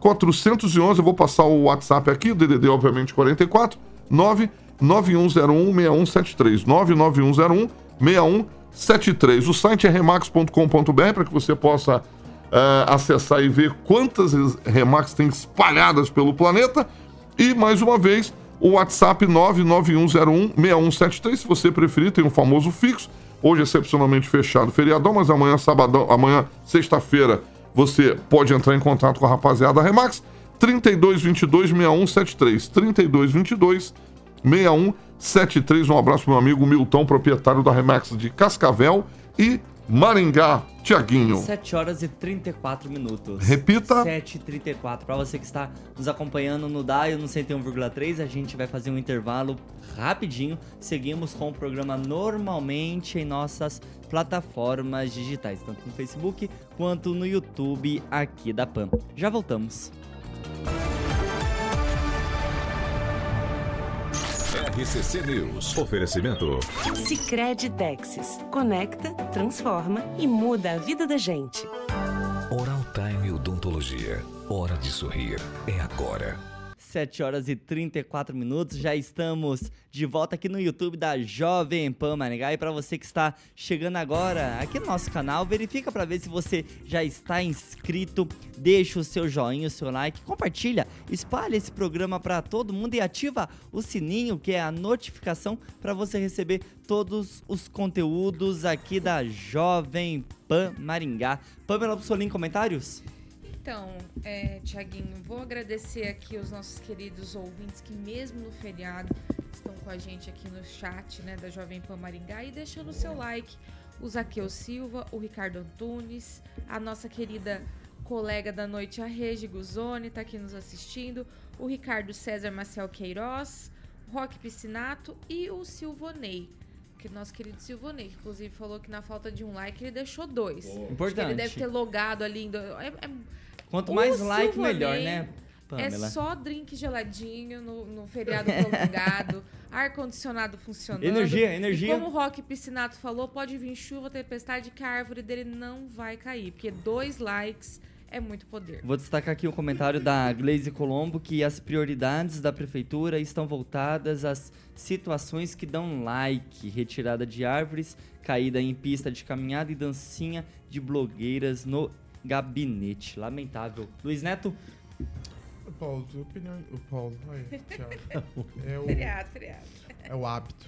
411. Eu vou passar o WhatsApp aqui, DDD, obviamente, 44 99101 6173. 99101 6173. O site é remax.com.br para que você possa uh, acessar e ver quantas Remax tem espalhadas pelo planeta. E, mais uma vez, o WhatsApp 991016173, se você preferir, tem um famoso fixo. Hoje, excepcionalmente fechado, feriadão, mas amanhã, sabadão, amanhã, sexta-feira, você pode entrar em contato com a rapaziada da Remax. 3222 6173. 3222 6173. Um abraço meu amigo Milton, proprietário da Remax de Cascavel e Maringá, Tiaguinho. 7 horas e 34 minutos. Repita. 7 e 34. Para você que está nos acompanhando no DAIO no 101,3, a gente vai fazer um intervalo rapidinho. Seguimos com o programa normalmente em nossas plataformas digitais, tanto no Facebook quanto no YouTube aqui da PAN. Já voltamos. RCC News. Oferecimento. Sicredi Texas. Conecta, transforma e muda a vida da gente. Oral Time Odontologia. Hora de sorrir. É agora. 7 horas e 34 minutos. Já estamos de volta aqui no YouTube da Jovem Pan Maringá. E para você que está chegando agora aqui no nosso canal, verifica para ver se você já está inscrito. Deixa o seu joinha, o seu like, compartilha, espalha esse programa para todo mundo e ativa o sininho, que é a notificação para você receber todos os conteúdos aqui da Jovem Pan Maringá. Pamela Bussolini, comentários? Então, é, Tiaguinho, vou agradecer aqui os nossos queridos ouvintes que mesmo no feriado estão com a gente aqui no chat né, da Jovem Pan Maringá e deixando o seu like. O Zaqueu Silva, o Ricardo Antunes, a nossa querida colega da noite, a Regi Guzoni, está aqui nos assistindo, o Ricardo César Marcel Queiroz, Roque Piscinato e o Silvonei. que nosso querido Silvonei, que inclusive falou que na falta de um like ele deixou dois. Acho que Importante. ele deve ter logado ali. em do- É, é- Quanto O mais like, Silvonei melhor, né, É Pamela? só drink geladinho no, no feriado prolongado, ar-condicionado funcionando. Energia, E energia. como o Rock Piscinato falou, pode vir chuva, tempestade, que a árvore dele não vai cair. Porque dois likes é muito poder. Vou destacar aqui o comentário da Glaze Colombo que as prioridades da prefeitura estão voltadas às situações que dão like, retirada de árvores, caída em pista de caminhada e dancinha de blogueiras no gabinete. Lamentável. Luiz Neto, O Paulo, tua opinião. O Paulo, aí. É o, Feriado, feriado. é o hábito.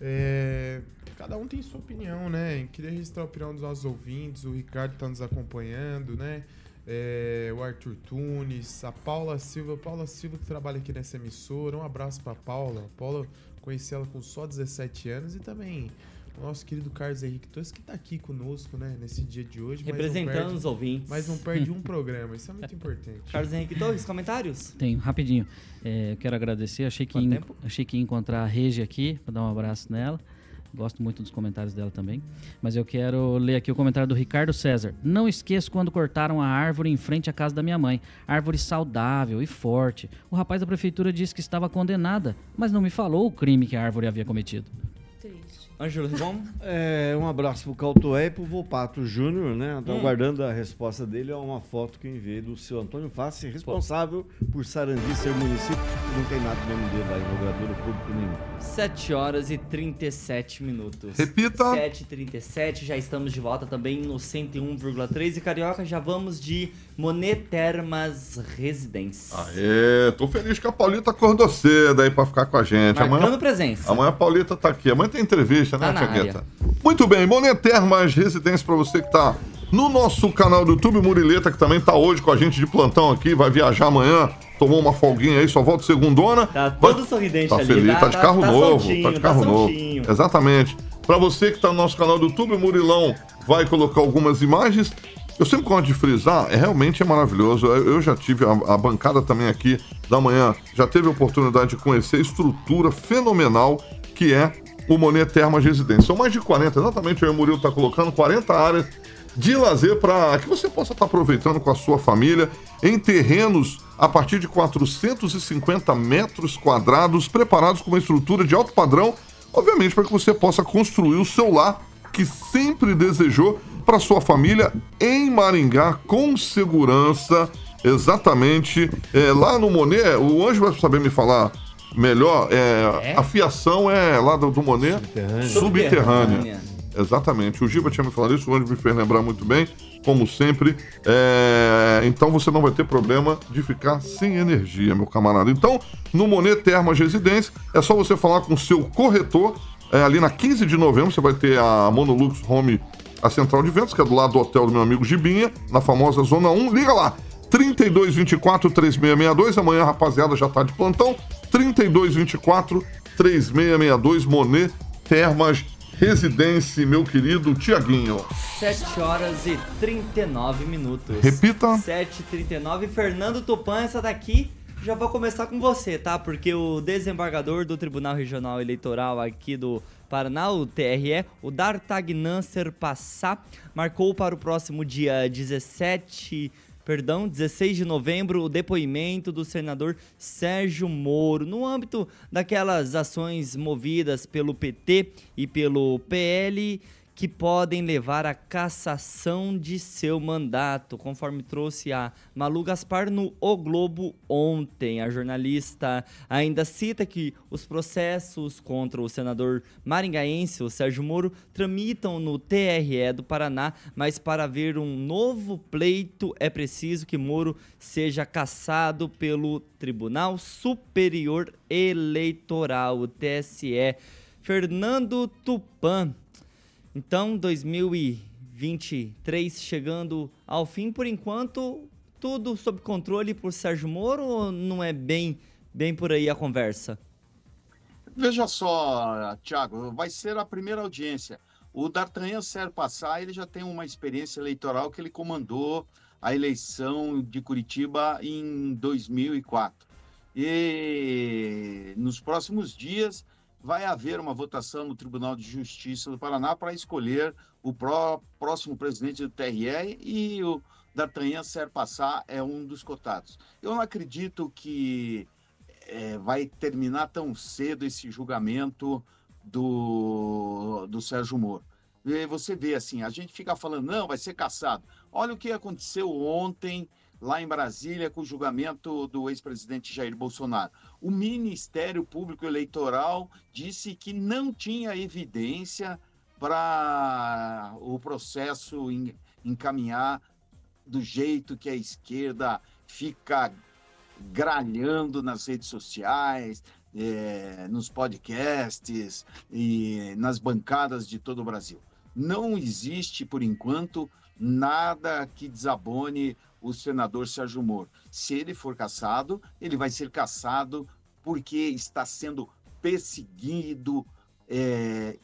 É, cada um tem sua opinião, né? Queria registrar a opinião dos nossos ouvintes. O Ricardo tá nos acompanhando, né? É, o Arthur Tunes, a Paula Silva. Paula Silva que trabalha aqui nessa emissora. Um abraço pra Paula. A Paula, conheci ela com só 17 anos. E também nosso querido Carlos Henrique Torres, que tá aqui conosco, né? Nesse dia de hoje. representando perde- os ouvintes. Mas não perde um programa. Isso é muito importante. Carlos Henrique Torres, comentários? Tenho, rapidinho. É, eu quero agradecer. Achei que, tempo? achei que ia encontrar a Regi aqui para dar um abraço nela. Gosto muito dos comentários dela também. Mas eu quero ler aqui o comentário do Ricardo César. Não esqueço quando cortaram a árvore em frente à casa da minha mãe. Árvore saudável e forte. O rapaz da prefeitura disse que estava condenada, mas não me falou o crime que a árvore havia cometido. Ângelo Rigon? É, um abraço pro Cautoé e pro Volpato Júnior, né? Tô Hum. aguardando a resposta dele. É uma foto que eu enviei do seu Antônio Fassi, responsável por Sarandi ser município. Não tem nada no nome dele lá, inaugurador público nenhum. 7 horas e 37 minutos. Repita. 7 e 37 já estamos de volta também no 101,3 e Carioca, já vamos de Monet Termas Residência. Aê, tô feliz que a Paulita acordou cedo aí pra ficar com a gente. Marcando Amanhã, presença. amanhã a Paulita tá aqui. Amanhã tem entrevista, né, Tá? Muito bem, Monet Termas Residência pra você que tá no nosso canal do YouTube, Murileta, que também tá hoje com a gente de plantão aqui, vai viajar amanhã, tomou uma folguinha aí, só volta segundona. Tá Vai- todo sorridente Tá ali. feliz, tá, de carro novo, soltinho, tá de carro novo. Exatamente. Pra você que tá no nosso canal do YouTube, o Murilão vai colocar algumas imagens. Eu sempre gosto de frisar, é realmente é maravilhoso. Eu, eu já tive a, a bancada também aqui da manhã, já teve a oportunidade de conhecer a estrutura fenomenal que é Monet Termas Residência. São mais de 40, exatamente o Murilo tá colocando 40 áreas de lazer para que você possa estar aproveitando com a sua família em terrenos a partir de 450 metros quadrados, preparados com uma estrutura de alto padrão, obviamente para que você possa construir o seu lar que sempre desejou para sua família em Maringá com segurança, exatamente é, lá no Monet. O Anjo vai saber me falar melhor. É, A fiação é lá do, do Monet Subterrânea. subterrânea. Subterrânea. Exatamente. O Giba tinha me falado isso, o Anjo me fez lembrar muito bem, como sempre. É, Então você não vai ter problema de ficar sem energia, meu camarada. Então, no Monet Termas Residência, é só você falar com o seu corretor. É, ali na 15 de novembro, você vai ter a Monolux Home, a central de ventos, que é do lado do hotel do meu amigo Gibinha, na famosa Zona 1. Liga lá, 3224-3662. Amanhã, a rapaziada, já tá de plantão. 3224-3662, Monet Termas Residência, meu querido Tiaguinho. 7 horas e 39 minutos. Repita. 7 e 39 Fernando Tupan, essa daqui já vou começar com você, tá? Porque o desembargador do Tribunal Regional Eleitoral aqui do Paraná, o TRE, o D'Artagnan Serpassá, marcou para o próximo dia 17 perdão, 16 de novembro, o depoimento do senador Sérgio Moro, no âmbito daquelas ações movidas pelo PT e pelo PL que podem levar à cassação de seu mandato, conforme trouxe a Malu Gaspar no O Globo ontem. A jornalista ainda cita que os processos contra o senador maringaense, o Sérgio Moro, tramitam no TRE do Paraná, mas para haver um novo pleito é preciso que Moro seja cassado pelo Tribunal Superior Eleitoral, o TSE. Fernando Tupan. Então, 2023 chegando ao fim, por enquanto, tudo sob controle por Sérgio Moro ou não é bem, bem por aí a conversa? Veja só, Tiago, vai ser a primeira audiência. O D'Artagnan Serpassá, ele já tem uma experiência eleitoral que ele comandou a eleição de Curitiba em 2004. E nos próximos dias vai haver uma votação no Tribunal de Justiça do Paraná para escolher o pró próximo presidente do TRE e o D'Artagnan Serpassar é um dos cotados. Eu não acredito que é, vai terminar tão cedo esse julgamento do, do Sérgio Moro. E você vê assim, a gente fica falando, não, vai ser caçado. Olha o que aconteceu ontem lá em Brasília com o julgamento do ex-presidente Jair Bolsonaro. O Ministério Público Eleitoral disse que não tinha evidência para o processo encaminhar do jeito que a esquerda fica gralhando nas redes sociais, é, nos podcasts e nas bancadas de todo o Brasil. Não existe, por enquanto, nada que desabone o senador Sérgio Moro. Se ele for caçado, ele vai ser caçado porque está sendo perseguido é,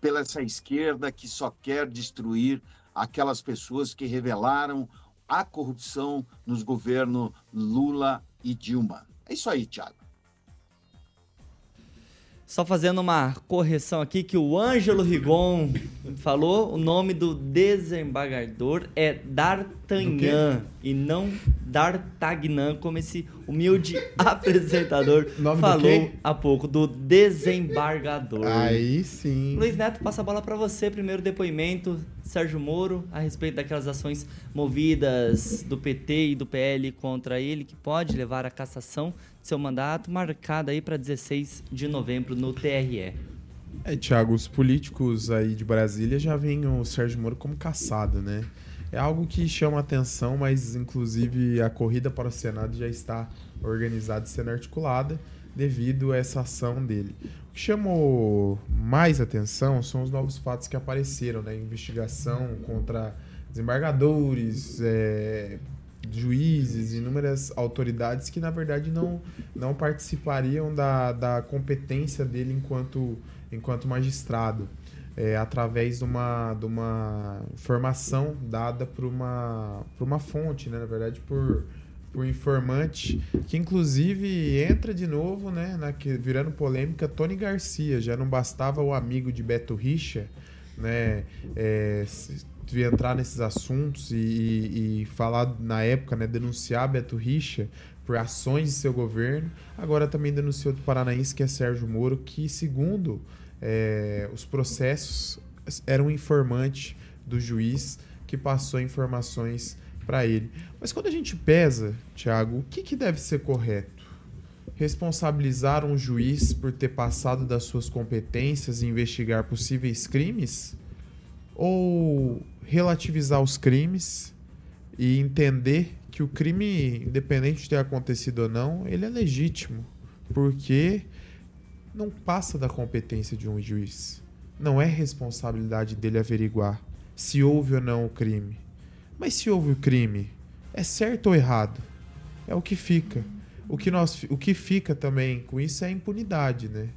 pela essa esquerda que só quer destruir aquelas pessoas que revelaram a corrupção nos governos Lula e Dilma. É isso aí, Tiago. Só fazendo uma correção aqui que o Ângelo Rigon falou, o nome do desembargador é D'Artagnan e não D'Artagnan, como esse humilde apresentador Nome do falou quê? há pouco, do desembargador. Aí sim. Luiz Neto, passa a bola para você. Primeiro depoimento, Sérgio Moro, a respeito daquelas ações movidas do PT e do PL contra ele, que pode levar à cassação de seu mandato, marcada aí para 16 de novembro no TRE. É, Thiago, os políticos aí de Brasília já veem o Sérgio Moro como caçado, né? É algo que chama atenção, mas inclusive a corrida para o Senado já está organizada e sendo articulada devido a essa ação dele. O que chamou mais atenção são os novos fatos que apareceram, né? Investigação contra desembargadores, é, juízes, inúmeras autoridades que na verdade não, não participariam da, da competência dele enquanto, enquanto magistrado, é, através de uma, de uma informação dada por uma, por uma fonte, né? na verdade por, por informante, que inclusive entra de novo, né, na, virando polêmica, Tony Garcia, já não bastava o amigo de Beto Richa, né, é, entrar nesses assuntos e, e- e falar na época, né, denunciar Beto Richa por ações de seu governo. Agora também denunciou do paranaense que é Sérgio Moro, que segundo é, os processos era um informante do juiz que passou informações para ele. Mas quando a gente pesa, Thiago, o que, que deve ser correto? Responsabilizar um juiz por ter passado das suas competências e investigar possíveis crimes? Ou relativizar os crimes e entender que o crime, independente de ter acontecido ou não, ele é legítimo, porque não passa da competência de um juiz. Não é responsabilidade dele averiguar se houve ou não o crime. Mas se houve o crime, é certo ou errado? É o que fica. O que, nós, o que fica também com isso é a impunidade, né?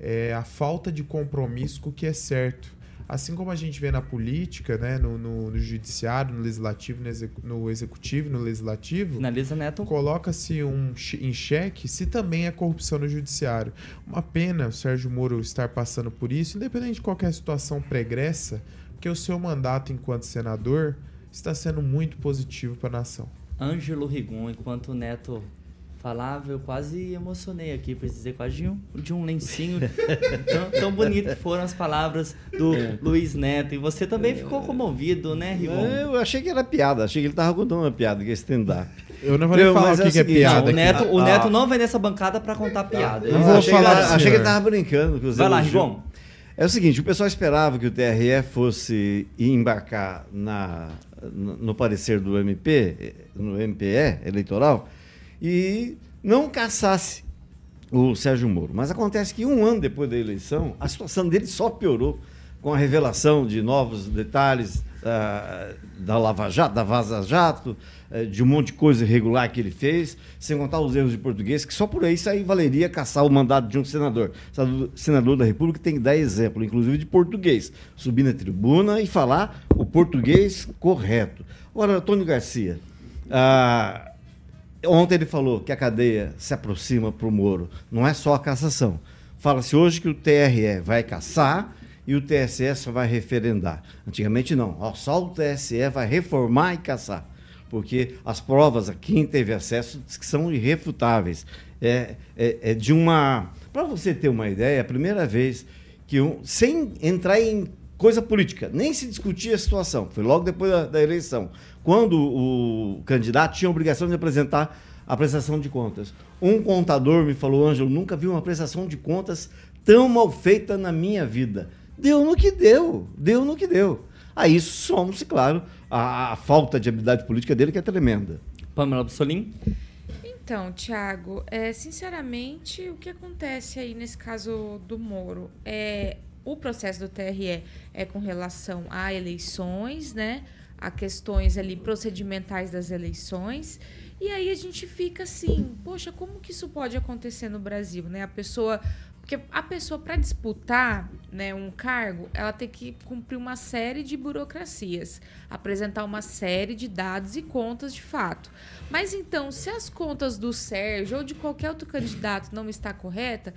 É a falta de compromisso com o que é certo. Assim como a gente vê na política, né, no, no- no judiciário, no legislativo, no, execu- no executivo, no legislativo, Finaliza, Neto. coloca-se um em xeque se também é corrupção no judiciário. Uma pena o Sérgio Moro estar passando por isso, independente de qualquer situação pregressa, porque o seu mandato enquanto senador está sendo muito positivo para a nação. Ângelo Rigon, enquanto o Neto falava, eu quase emocionei aqui, precisei quase de um, de um lencinho. tão, tão bonito que foram as palavras do Luiz Neto. E você também ficou comovido, né, Rigon? Eu achei que era piada, achei que ele tava contando uma piada, que é stand-up. Eu não vou nem falar o é que, o que é piada. Não, o aqui. Neto, o Ah. Neto não vem nessa bancada pra contar piada. Não Eu vou achei falar que era- assim, achei que ele senhor. tava brincando. com os Vai lá. Rigon. É o seguinte, o pessoal esperava que o TRE fosse embarcar na, no parecer do MP, no MPE eleitoral, e não caçasse o Sérgio Moro. Mas acontece que um ano depois da eleição, a situação dele só piorou com a revelação de novos detalhes da Lava Jato, da Vaza Jato, eh, de um monte de coisa irregular que ele fez, sem contar os erros de português, que só por isso aí valeria caçar o mandato de um senador. O senador- senador da República tem que dar exemplo, inclusive de português. Subir na tribuna e falar o português correto. Ora, Antônio Garcia, ah, Ontem ele falou que a cadeia se aproxima para o Moro. Não é só a cassação. Fala-se hoje que o TRE vai caçar e o TSE só vai referendar. Antigamente não, só o TSE vai reformar e caçar. Porque as provas a quem teve acesso são irrefutáveis. É, é, é de uma. Para você ter uma ideia, é a primeira vez que, um, sem entrar em coisa política, nem se discutia a situação, foi logo depois da, da eleição, quando o candidato tinha a obrigação de apresentar a prestação de contas. Um contador me falou, Ângelo, nunca vi uma prestação de contas tão mal feita na minha vida. Deu no que deu, deu no que deu. Aí somos, claro, a, a falta de habilidade política dele que é tremenda. Pamela Bussolini? Então, Tiago, é, sinceramente, o que acontece aí nesse caso do Moro é o processo do TRE é com relação a eleições, né? A questões ali procedimentais das eleições. E aí a gente fica assim, poxa, como que isso pode acontecer no Brasil, né? A pessoa porque a pessoa, para disputar né, um cargo, ela tem que cumprir uma série de burocracias, apresentar uma série de dados e contas de fato. Mas então, se as contas do Sérgio ou de qualquer outro candidato não está correta,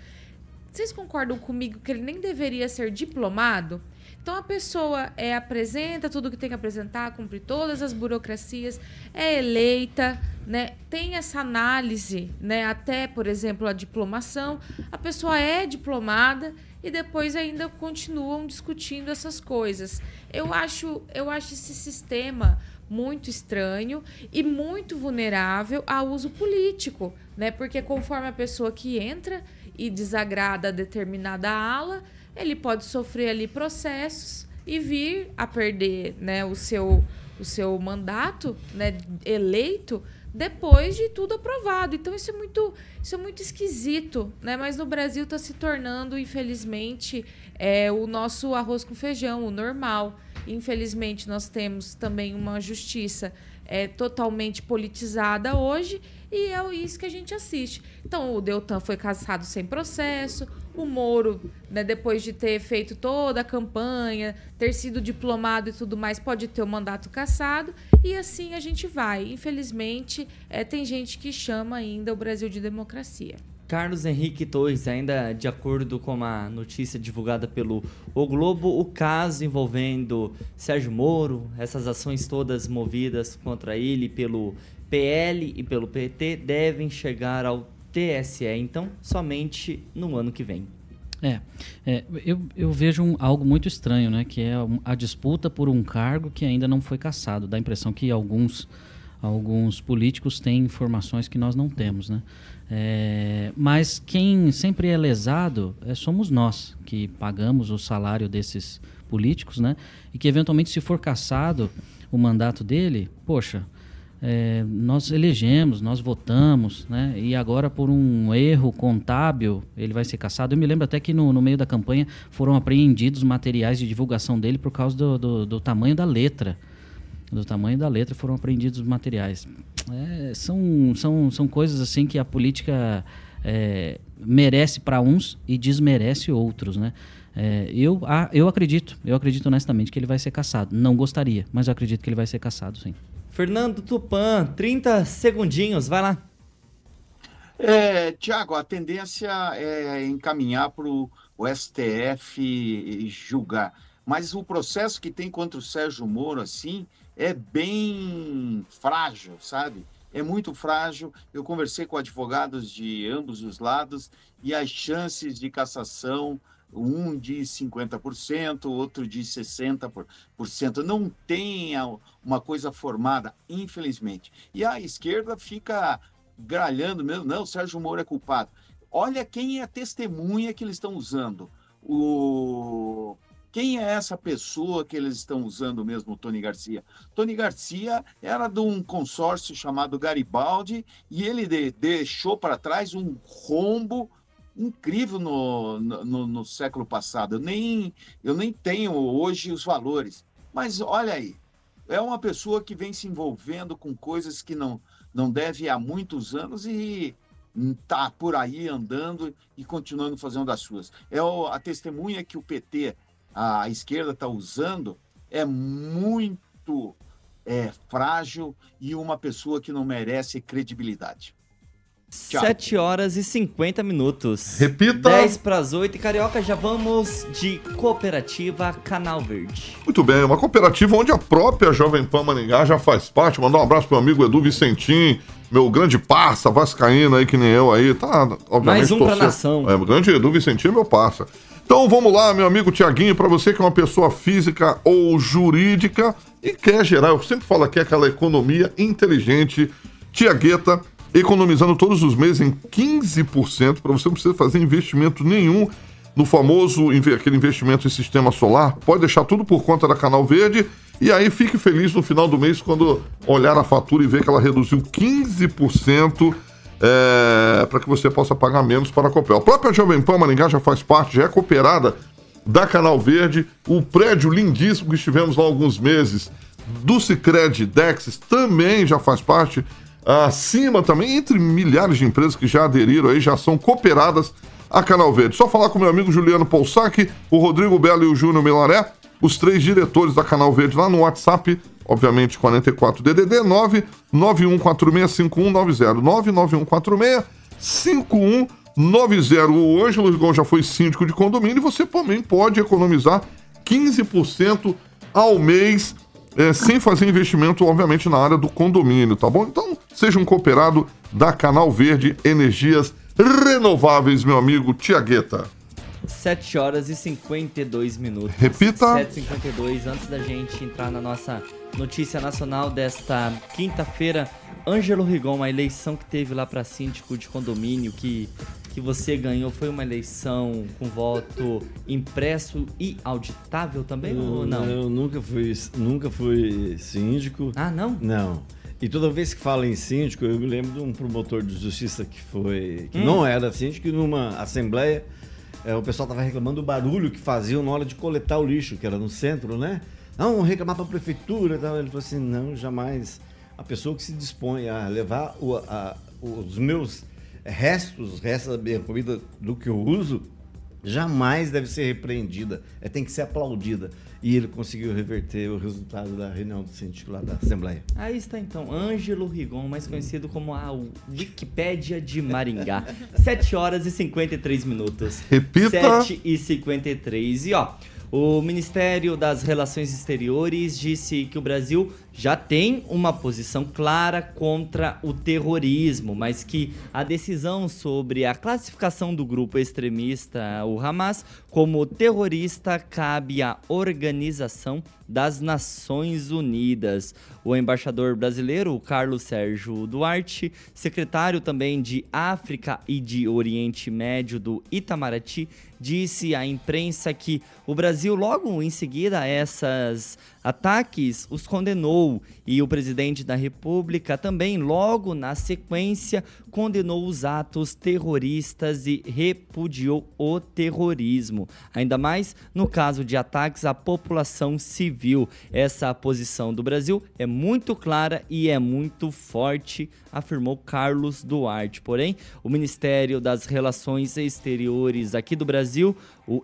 vocês concordam comigo que ele nem deveria ser diplomado? Então a pessoa é apresenta tudo que tem que apresentar, cumpre todas as burocracias, é eleita, né? Tem essa análise, né? Até, por exemplo, a diplomação, a pessoa é diplomada e depois ainda continuam discutindo essas coisas. Eu acho, eu acho esse sistema muito estranho e muito vulnerável ao uso político, né? Porque conforme a pessoa que entra e desagrada determinada ala, ele pode sofrer ali processos e vir a perder né, o, seu, o seu mandato né, eleito depois de tudo aprovado. Então isso é muito, isso é muito esquisito, né? Mas no Brasil está se tornando, infelizmente, é, o nosso arroz com feijão, o normal. Infelizmente, nós temos também uma justiça é, totalmente politizada hoje e é isso que a gente assiste. Então, o Deltan foi caçado sem processo, o Moro, né, depois de ter feito toda a campanha, ter sido diplomado e tudo mais, pode ter o mandato cassado, e assim a gente vai. Infelizmente, é, tem gente que chama ainda o Brasil de democracia. Carlos Henrique Torres, ainda de acordo com a notícia divulgada pelo O Globo, o caso envolvendo Sérgio Moro, essas ações todas movidas contra ele pelo PL e pelo PT devem chegar ao TSE, então, somente no ano que vem. É, é eu, eu vejo um, algo muito estranho, né? Que é a disputa por um cargo que ainda não foi cassado. Dá a impressão que alguns, alguns políticos têm informações que nós não temos, né? É, mas quem sempre é lesado é, somos nós, que pagamos o salário desses políticos, né? E que eventualmente, se for cassado o mandato dele, poxa, é, nós elegemos, nós votamos, né? E agora por um erro contábil ele vai ser caçado. Eu me lembro até que no, no meio da campanha foram apreendidos materiais de divulgação dele por causa do, do, do tamanho da letra. Do tamanho da letra foram apreendidos os materiais. É, são, são, são coisas assim que a política é, merece para uns e desmerece outros, né? É, eu, eu acredito, eu acredito honestamente que ele vai ser caçado. Não gostaria, mas eu acredito que ele vai ser caçado, sim. Fernando Tupan, 30 segundinhos, vai lá. É, Tiago, a tendência é encaminhar para o STF julgar. Mas o processo que tem contra o Sérgio Moro, assim, é bem frágil, sabe? É muito frágil. Eu conversei com advogados de ambos os lados e as chances de cassação um de 50%, outro de 60%. Não tem uma coisa formada, infelizmente. E a esquerda fica gralhando mesmo, não, Sérgio Moro é culpado. Olha quem é a testemunha que eles estão usando. O... Quem é essa pessoa que eles estão usando mesmo, Tony Garcia? Tony Garcia era de um consórcio chamado Garibaldi e ele de, deixou para trás um rombo incrível no, no, no, século passado. Eu nem, eu nem tenho hoje os valores. Mas olha aí, é uma pessoa que vem se envolvendo com coisas que não, não deve há muitos anos e está por aí andando e continuando fazendo as suas. É a testemunha que o PT, a esquerda, está usando, é muito é, frágil e uma pessoa que não merece credibilidade. Tchau. 7 horas e 50 minutos. Repita. 10 para as 8. E Carioca, já vamos de Cooperativa Canal Verde. Muito bem, uma cooperativa onde a própria Jovem Pan Maringá já faz parte. Mandar um abraço pro meu amigo Edu Vicentim, meu grande parça, vascaíno aí, que nem eu aí. Tá, obviamente, Mais um pra torcendo. nação. É, o grande Edu Vicentim é meu parça. Então vamos lá, meu amigo Tiaguinho, para você que é uma pessoa física ou jurídica e quer gerar, eu sempre falo aqui, aquela economia inteligente, Tiagueta, economizando todos os meses em 15%, para você não precisa fazer investimento nenhum no famoso aquele investimento em sistema solar. Pode deixar tudo por conta da Canal Verde e aí fique feliz no final do mês quando olhar a fatura e ver que ela reduziu 15% para que você possa pagar menos para a Copel. A própria Jovem Pan Maringá já faz parte, já é cooperada da Canal Verde. O prédio lindíssimo que estivemos lá há alguns meses do Cicred Dexis também já faz parte. Acima também, entre milhares de empresas que já aderiram aí, já são cooperadas a Canal Verde. Só falar com meu amigo Juliano Poussac, o Rodrigo Belo e o Júnior Melaré, os três diretores da Canal Verde lá no WhatsApp, obviamente 44 DDD 9 91465190 991465190. O Ângelo Rigon já foi síndico de condomínio e você também pode economizar 15% ao mês é, sem fazer investimento, obviamente, na área do condomínio, tá bom? Então, seja um cooperado da Canal Verde Energias Renováveis, meu amigo Tiagueta. 7 horas e 52 minutos. Repita. 7h52, antes da gente entrar na nossa notícia nacional desta quinta-feira, Ângelo Rigon, a eleição que teve lá para síndico de condomínio que, que você ganhou, foi uma eleição com voto impresso e auditável também ou não? Eu nunca fui, nunca fui síndico. Ah, não? Não. E toda vez que falo em síndico, eu me lembro de um promotor de justiça que foi. que Hum. não era síndico, e numa assembleia, é, o pessoal tava reclamando do barulho que faziam na hora de coletar o lixo, que era no centro, né? Não, reclamar para a prefeitura tal. Ele falou assim: não, jamais. A pessoa que se dispõe a levar o- a- os meus restos, os restos da minha comida do que eu uso, jamais deve ser repreendida. É, tem que ser aplaudida. E ele conseguiu reverter o resultado da reunião do síndico lá da Assembleia. Aí está então, Ângelo Rigon, mais conhecido como a Wikipédia de Maringá. 7 horas e 53 minutos. Repita. 7 e 53. E ó, o Ministério das Relações Exteriores disse que o Brasil já tem uma posição clara contra o terrorismo, mas que a decisão sobre a classificação do grupo extremista, o Hamas, como terrorista cabe à Organização das Nações Unidas. O embaixador brasileiro, Carlos Sérgio Duarte, secretário também de África e de Oriente Médio do Itamaraty, disse à imprensa que o Brasil, logo em seguida a esses ataques, os condenou. E o presidente da República também, logo na sequência, condenou os atos terroristas e repudiou o terrorismo. Ainda mais no caso de ataques à população civil. Essa posição do Brasil é muito clara e é muito forte, afirmou Carlos Duarte. Porém, o Ministério das Relações Exteriores aqui do Brasil, o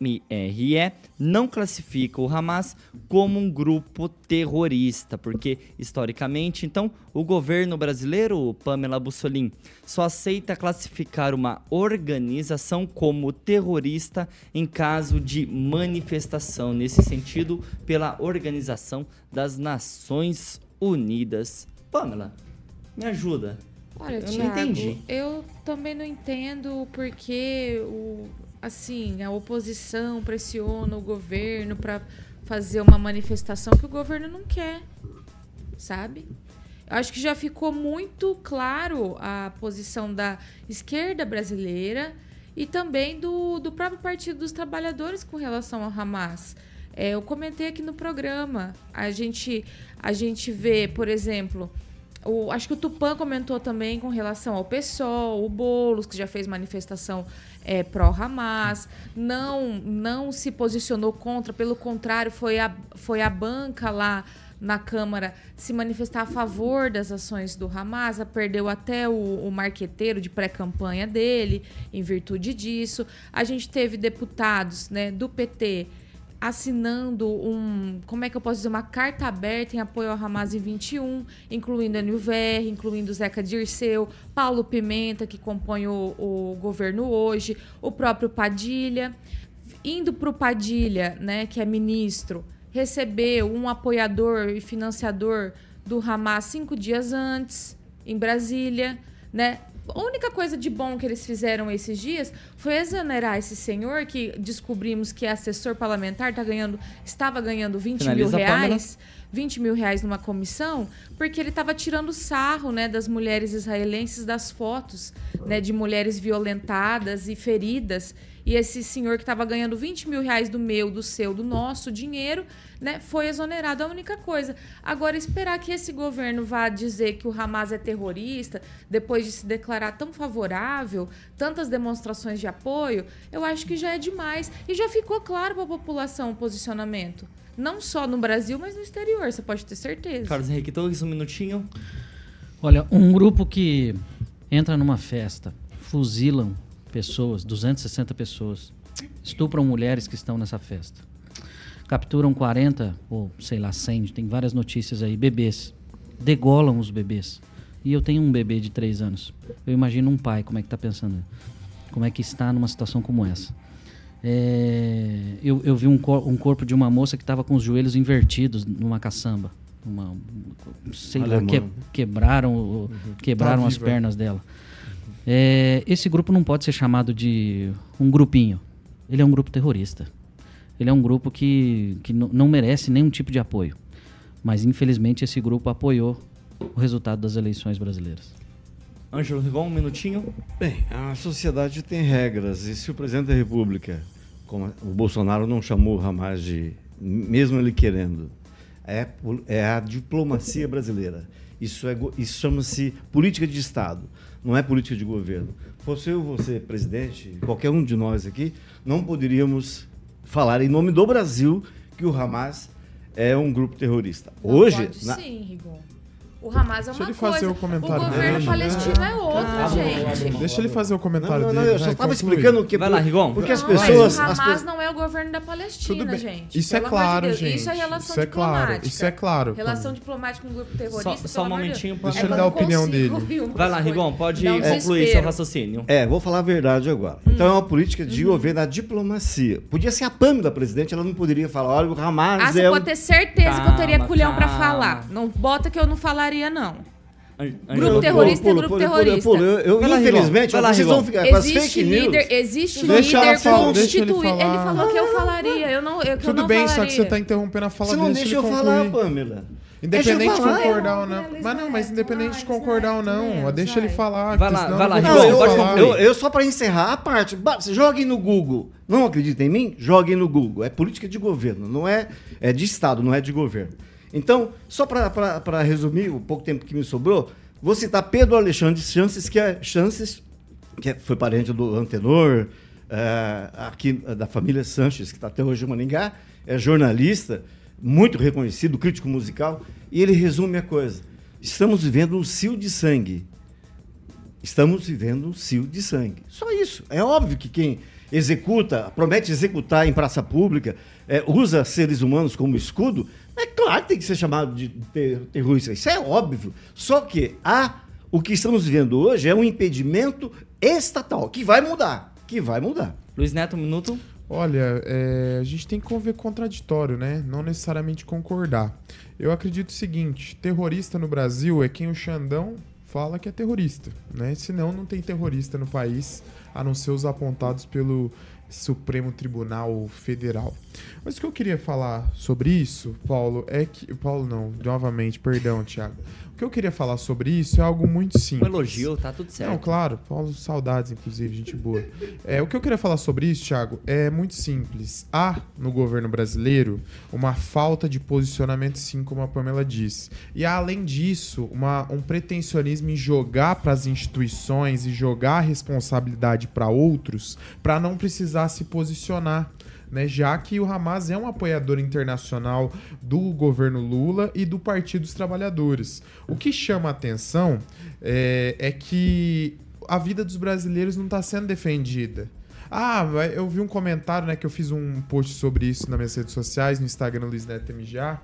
MRE, não classifica o Hamas como um grupo terrorista, porque historicamente, então, o governo brasileiro, Pamela Bussolin, só aceita classificar uma organização como terrorista em caso de manifestação, nesse sentido, pela Organização das Nações Unidas. Pamela, me ajuda. Olha, Eu não Thiago, entendi. eu também não entendo porque o, assim, a oposição pressiona o governo para fazer uma manifestação que o governo não quer, sabe? Eu acho que já ficou muito claro a posição da esquerda brasileira e também do, do próprio Partido dos Trabalhadores com relação ao Hamas. É, eu comentei aqui no programa. A gente, a gente vê, por exemplo, o, acho que o Tupã comentou também com relação ao PSOL, o Boulos, que já fez manifestação é, pró-Hamas, não, não se posicionou contra, pelo contrário, foi a, foi a banca lá na Câmara se manifestar a favor das ações do Hamas, perdeu até o, o marqueteiro de pré-campanha dele, em virtude disso. A gente teve deputados né, do PT assinando um, como é que eu posso dizer, uma carta aberta em apoio ao Hamas em 21, incluindo a Nilver, incluindo Zeca Dirceu, Paulo Pimenta, que compõe o, o governo hoje, o próprio Padilha. Indo para o Padilha, né, que é ministro, recebeu um apoiador e financiador do Hamas cinco dias antes, em Brasília, né? A única coisa de bom que eles fizeram esses dias foi exonerar esse senhor que descobrimos que é assessor parlamentar, tá ganhando, estava ganhando 20 Finaliza, mil reais. 20 mil reais numa comissão, porque ele estava tirando sarro né, das mulheres israelenses das fotos né, de mulheres violentadas e feridas. E esse senhor que estava ganhando 20 mil reais do meu, do seu, do nosso dinheiro, né, foi exonerado. A única coisa. Agora, esperar que esse governo vá dizer que o Hamas é terrorista, depois de se declarar tão favorável, tantas demonstrações de apoio, eu acho que já é demais. E já ficou claro para a população o posicionamento. Não só no Brasil, mas no exterior, você pode ter certeza. Carlos Henrique Torres, um minutinho. Olha, um grupo que entra numa festa, fuzilam pessoas, 260 pessoas, estupram mulheres que estão nessa festa, capturam 40 ou sei lá 100, tem várias notícias aí, bebês, degolam os bebês. E eu tenho um bebê de 3 anos. Eu imagino um pai como é que tá pensando, como é que está numa situação como essa. É, eu, eu vi um, cor- um corpo de uma moça que estava com os joelhos invertidos numa caçamba. Uma, sei lá, Alemã. que- quebraram, o- quebraram Tá as viva. pernas dela. É, esse grupo não pode ser chamado de um grupinho. Ele é um grupo terrorista. Ele é um grupo que, que não merece nenhum tipo de apoio. Mas, infelizmente, esse grupo apoiou o resultado das eleições brasileiras. Ângelo Rigon, um minutinho. Bem, a sociedade tem regras e se o presidente da República, como o Bolsonaro não chamou o Hamas de, mesmo ele querendo, é, é a diplomacia brasileira. Isso, é, isso chama-se política de Estado, não é política de governo. Fosse eu, você, presidente, qualquer um de nós aqui, não poderíamos falar em nome do Brasil que o Hamas é um grupo terrorista. Não Hoje, pode na- sim, Rigon. O Hamas é Deixa uma ele fazer coisa. o comentário governo dele. palestino é outro, Calma, gente. Deixa ele fazer o não, comentário não, não, dele. eu só estava conclui. explicando que Vai lá, Rigon. porque as Não, pessoas, mas o as Hamas não é o governo da Palestina, Tudo bem. gente. Isso é de claro, Deus. gente. Isso é relação Isso é claro, diplomática. isso é claro, Relação diplomática com um grupo terrorista. Só- só um de momentinho. Pamela. Deixa ele dar a opinião dele. Vai lá. Rigon, pode um concluir seu raciocínio. É, vou falar a verdade agora. Então é uma política de governo da diplomacia. Podia ser a Pâmela presidente, ela não poderia falar, olha, o Hamas Ah, você é pode um... ter certeza que eu teria culhão pra calma. falar. Não bota que eu não falaria, não. Grupo Ângelo, terrorista é grupo terrorista. Eu, infelizmente, lá, vocês vão ficar com as Existe líder, existe líder constituído. Ele, falou que eu falaria. Eu não, eu, que eu Tudo não bem, só que você tá interrompendo a fala Você não dele. deixa ele eu falar. Pâmela. Independente de concordar ou não. Mas não, mas independente de concordar ou não, deixa ele falar. Vai lá, vai lá, eu Não, só para encerrar a parte, joguem no Google. Não acreditem em mim? Joguem no Google. É política de governo, não é, é de Estado, não é de governo. Então, só para resumir o pouco tempo que me sobrou, vou citar Pedro Alexandre Chances, que é Chances, que é- foi parente do Antenor, é, aqui é, da família Sanches, que está até hoje em Maningá, é jornalista, muito reconhecido, crítico musical, e ele resume a coisa. Estamos vivendo um cio de sangue. Estamos vivendo um cio de sangue. Só isso. É óbvio que quem executa, promete executar em praça pública, é, usa seres humanos como escudo, é claro que tem que ser chamado de ter- terrorista. Isso é óbvio. Só que há, o que estamos vivendo hoje é um impedimento estatal, que vai mudar. Que vai mudar. Luiz Neto, um minuto. Olha, é, a gente tem que conver contraditório, né? Não necessariamente concordar. Eu acredito o seguinte: terrorista no Brasil é quem o Xandão fala que é terrorista, né? Senão não tem terrorista no país, a não ser os apontados pelo Supremo Tribunal Federal. Mas o que eu queria falar sobre isso, Paulo, é que. Paulo não, novamente, perdão, Thiago. O que eu queria falar sobre isso é algo muito Um simples. elogio, tá tudo certo. Não, claro, Paulo, saudades, inclusive, gente boa. É, o que eu queria falar sobre isso, Thiago, é muito simples. Há no governo brasileiro uma falta de posicionamento, sim, como a Pamela disse. E há, além disso, uma, um pretensionismo em jogar para as instituições e jogar a responsabilidade para outros para não precisar se posicionar. Né, já que o Hamas é um apoiador internacional do governo Lula e do Partido dos Trabalhadores. O que chama a atenção é, é que a vida dos brasileiros não está sendo defendida. Ah, eu vi um comentário, né, que eu fiz um post sobre isso nas minhas redes sociais, no Instagram Luiz Neto MGA,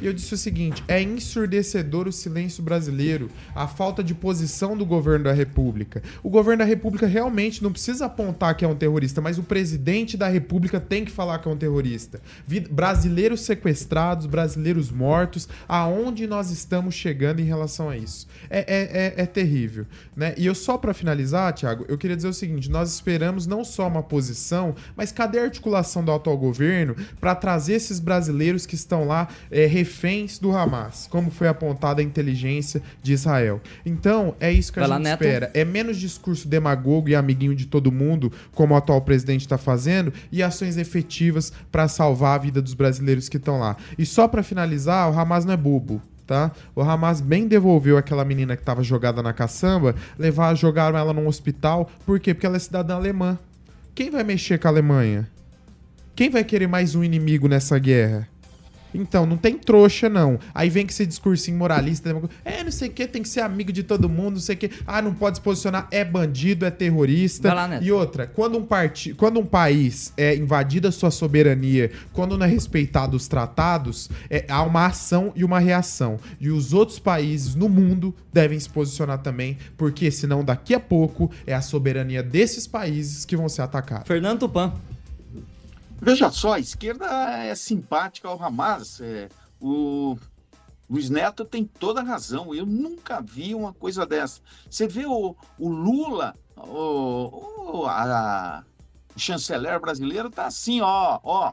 e eu disse o seguinte: é ensurdecedor o silêncio brasileiro, a falta de posição do governo da República. O governo da República realmente não precisa apontar que é um terrorista, mas o presidente da República tem que falar que é um terrorista. Brasileiros sequestrados, brasileiros mortos, aonde nós estamos chegando em relação a isso? É, é, é, é terrível, né? E eu só para finalizar, Thiago, eu queria dizer o seguinte: nós esperamos não só uma posição, mas cadê a articulação do atual governo para trazer esses brasileiros que estão lá é, reféns do Hamas, como foi apontada a inteligência de Israel? Então, é isso que a Vai lá, gente Neto. espera. É menos discurso demagogo e amiguinho de todo mundo, como o atual presidente está fazendo, e ações efetivas para salvar a vida dos brasileiros que estão lá. E só para finalizar, o Hamas não é bobo. Tá? O Hamas bem devolveu aquela menina que estava jogada na caçamba, levar, jogaram ela num hospital. Por quê? Porque ela é cidadã alemã. Quem vai mexer com a Alemanha? Quem vai querer mais um inimigo nessa guerra? Então, não tem trouxa, não. Aí vem com esse discursinho moralista. É, não sei o que, tem que ser amigo de todo mundo, não sei o que. Ah, não pode se posicionar, é bandido, é terrorista. Vai lá, Neto. e outra, quando um, parti... quando um país é invadido a sua soberania, quando não é respeitado os tratados, é, há uma ação e uma reação. E os outros países no mundo devem se posicionar também, porque senão daqui a pouco é a soberania desses países que vão ser atacados. Fernando Tupan. Veja só, a esquerda é simpática ao Hamas. é, o Luiz Neto tem toda a razão. Eu nunca vi uma coisa dessa. Você vê o, o Lula, o, o, a- o chanceler brasileiro, tá assim, ó, ó.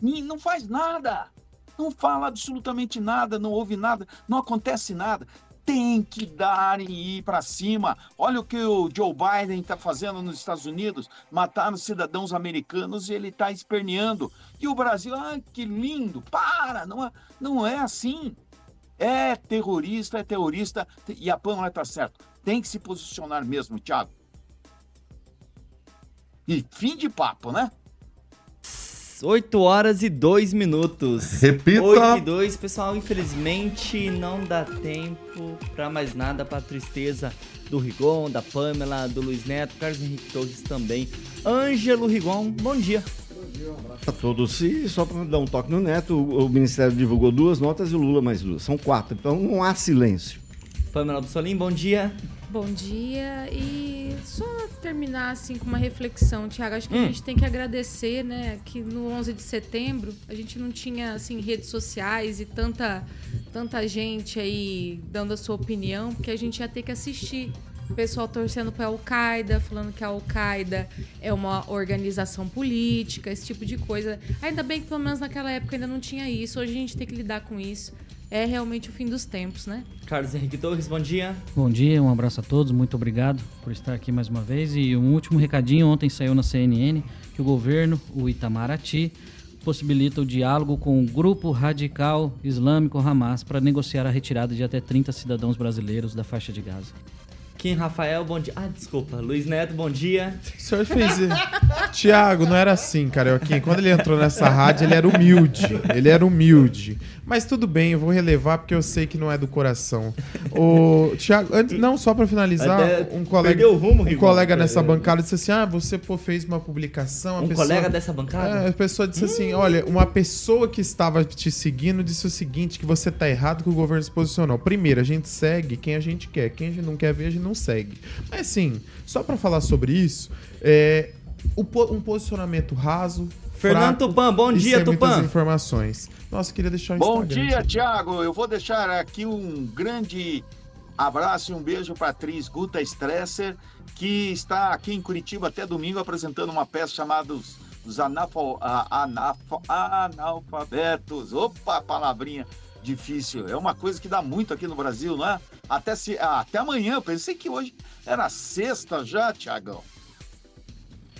Não faz nada. Não fala absolutamente nada, não ouve nada, não acontece nada. Tem que dar e ir para cima. Olha o que o Joe Biden está fazendo nos Estados Unidos, mataram cidadãos americanos e ele está esperneando. E o Brasil, ah, que lindo, para, não é, não é assim. É terrorista, é terrorista, e a não está certo. Tem que se posicionar mesmo, Thiago. E fim de papo, né? 8 horas e 2 minutos. Repita. 8 e 2, pessoal. Infelizmente não dá tempo pra mais nada pra tristeza do Rigon, da Pamela, do Luiz Neto, Carlos Henrique Torres também. Ângelo Rigon, bom dia. A todos. E só para dar um toque no Neto, o, o Ministério divulgou duas notas e o Lula mais duas. São quatro. Então não há silêncio. Pamela do Solim, bom dia. Bom dia e só terminar assim com uma reflexão, Tiago. Acho que Hum. a gente tem que agradecer, né, que no 11 de setembro a gente não tinha assim redes sociais e tanta tanta gente aí dando a sua opinião, porque a gente ia ter que assistir o pessoal torcendo para a Al-Qaeda, falando que a Al-Qaeda é uma organização política, esse tipo de coisa. Ainda bem que pelo menos naquela época ainda não tinha isso. Hoje a gente tem que lidar com isso. É realmente o fim dos tempos, né? Carlos Henrique Torres, bom dia. Bom dia, um abraço a todos, muito obrigado por estar aqui mais uma vez. E um último recadinho: ontem saiu na CNN que o governo, o Itamaraty, possibilita o diálogo com o grupo radical islâmico Hamas para negociar a retirada de até 30 cidadãos brasileiros da faixa de Gaza. Kim Rafael, bom dia. Ah, desculpa. Luiz Neto, bom dia. O senhor fez. Tiago, não era assim, Carioquinha. Quando ele entrou nessa rádio, ele era humilde. Ele era humilde. Mas tudo bem, eu vou relevar porque eu sei que não é do coração. O Tiago, antes, não, só pra finalizar, Até um colega, rumo, um colega nessa bancada disse assim: Ah, você pô, fez uma publicação. a Um pessoa- colega dessa bancada? É, a pessoa disse assim: olha, uma pessoa que estava te seguindo disse o seguinte: que você tá errado, que o governo se posicionou. Primeiro, a gente segue quem a gente quer. Quem a gente não quer ver, a gente não segue. Mas assim, só pra falar sobre isso, é, um posicionamento raso. Fernando Tupan, bom e dia, Tupan. informações. Nossa, queria deixar o Bom Instagram, dia? Tiago. Eu vou deixar aqui um grande abraço e um beijo para a atriz Guta Stresser, que está aqui em Curitiba até domingo apresentando uma peça chamada Os, os Anafo- a- Anafo- Analfabetos. Opa, palavrinha difícil. É uma coisa que dá muito aqui no Brasil, não é? Até, se, ah, até amanhã. Eu pensei que hoje era sexta já, Tiagão.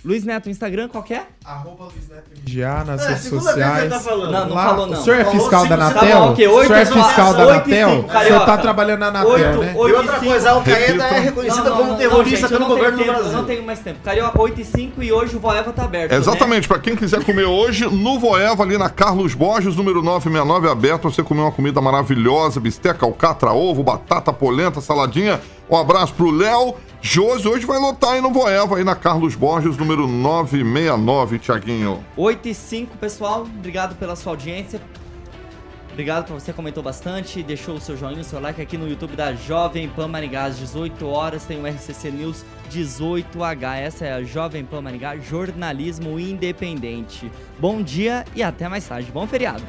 Luiz Neto, Instagram, qual que é? Arroba Luiz Neto MGA nas É, redes segunda vez que ele sociais. tá falando. Não, não Lá- falou não. O senhor é Falou fiscal da tá Anatel? bom, ok, o senhor é fiscal da Anatel? O senhor tá trabalhando na Anatel, Oito, né? oito E outra e cinco. coisa, a Al-Qaeda é reconhecida Não, não, como terrorista pelo governo do Eu Brasil. não tenho mais tempo. Carioca, 8 e 5 e hoje o Voeva tá aberto. né? Exatamente, pra quem quiser comer hoje, no Voeva, ali na Carlos Borges, número 969, aberto, você comer uma comida maravilhosa, bisteca, alcatra, ovo, batata, polenta, saladinha. Um abraço pro Léo Josi hoje vai lotar aí no Voeva, aí na Carlos Borges, número 969, Tiaguinho. 8 e 5, pessoal. Obrigado pela sua audiência. Obrigado por você comentou bastante, deixou o seu joinha, o seu like aqui no YouTube da Jovem Pan Maringá às 18 horas, tem o RCC News 18H. Essa é a Jovem Pan Maringá, jornalismo independente. Bom dia e até mais tarde. Bom feriado.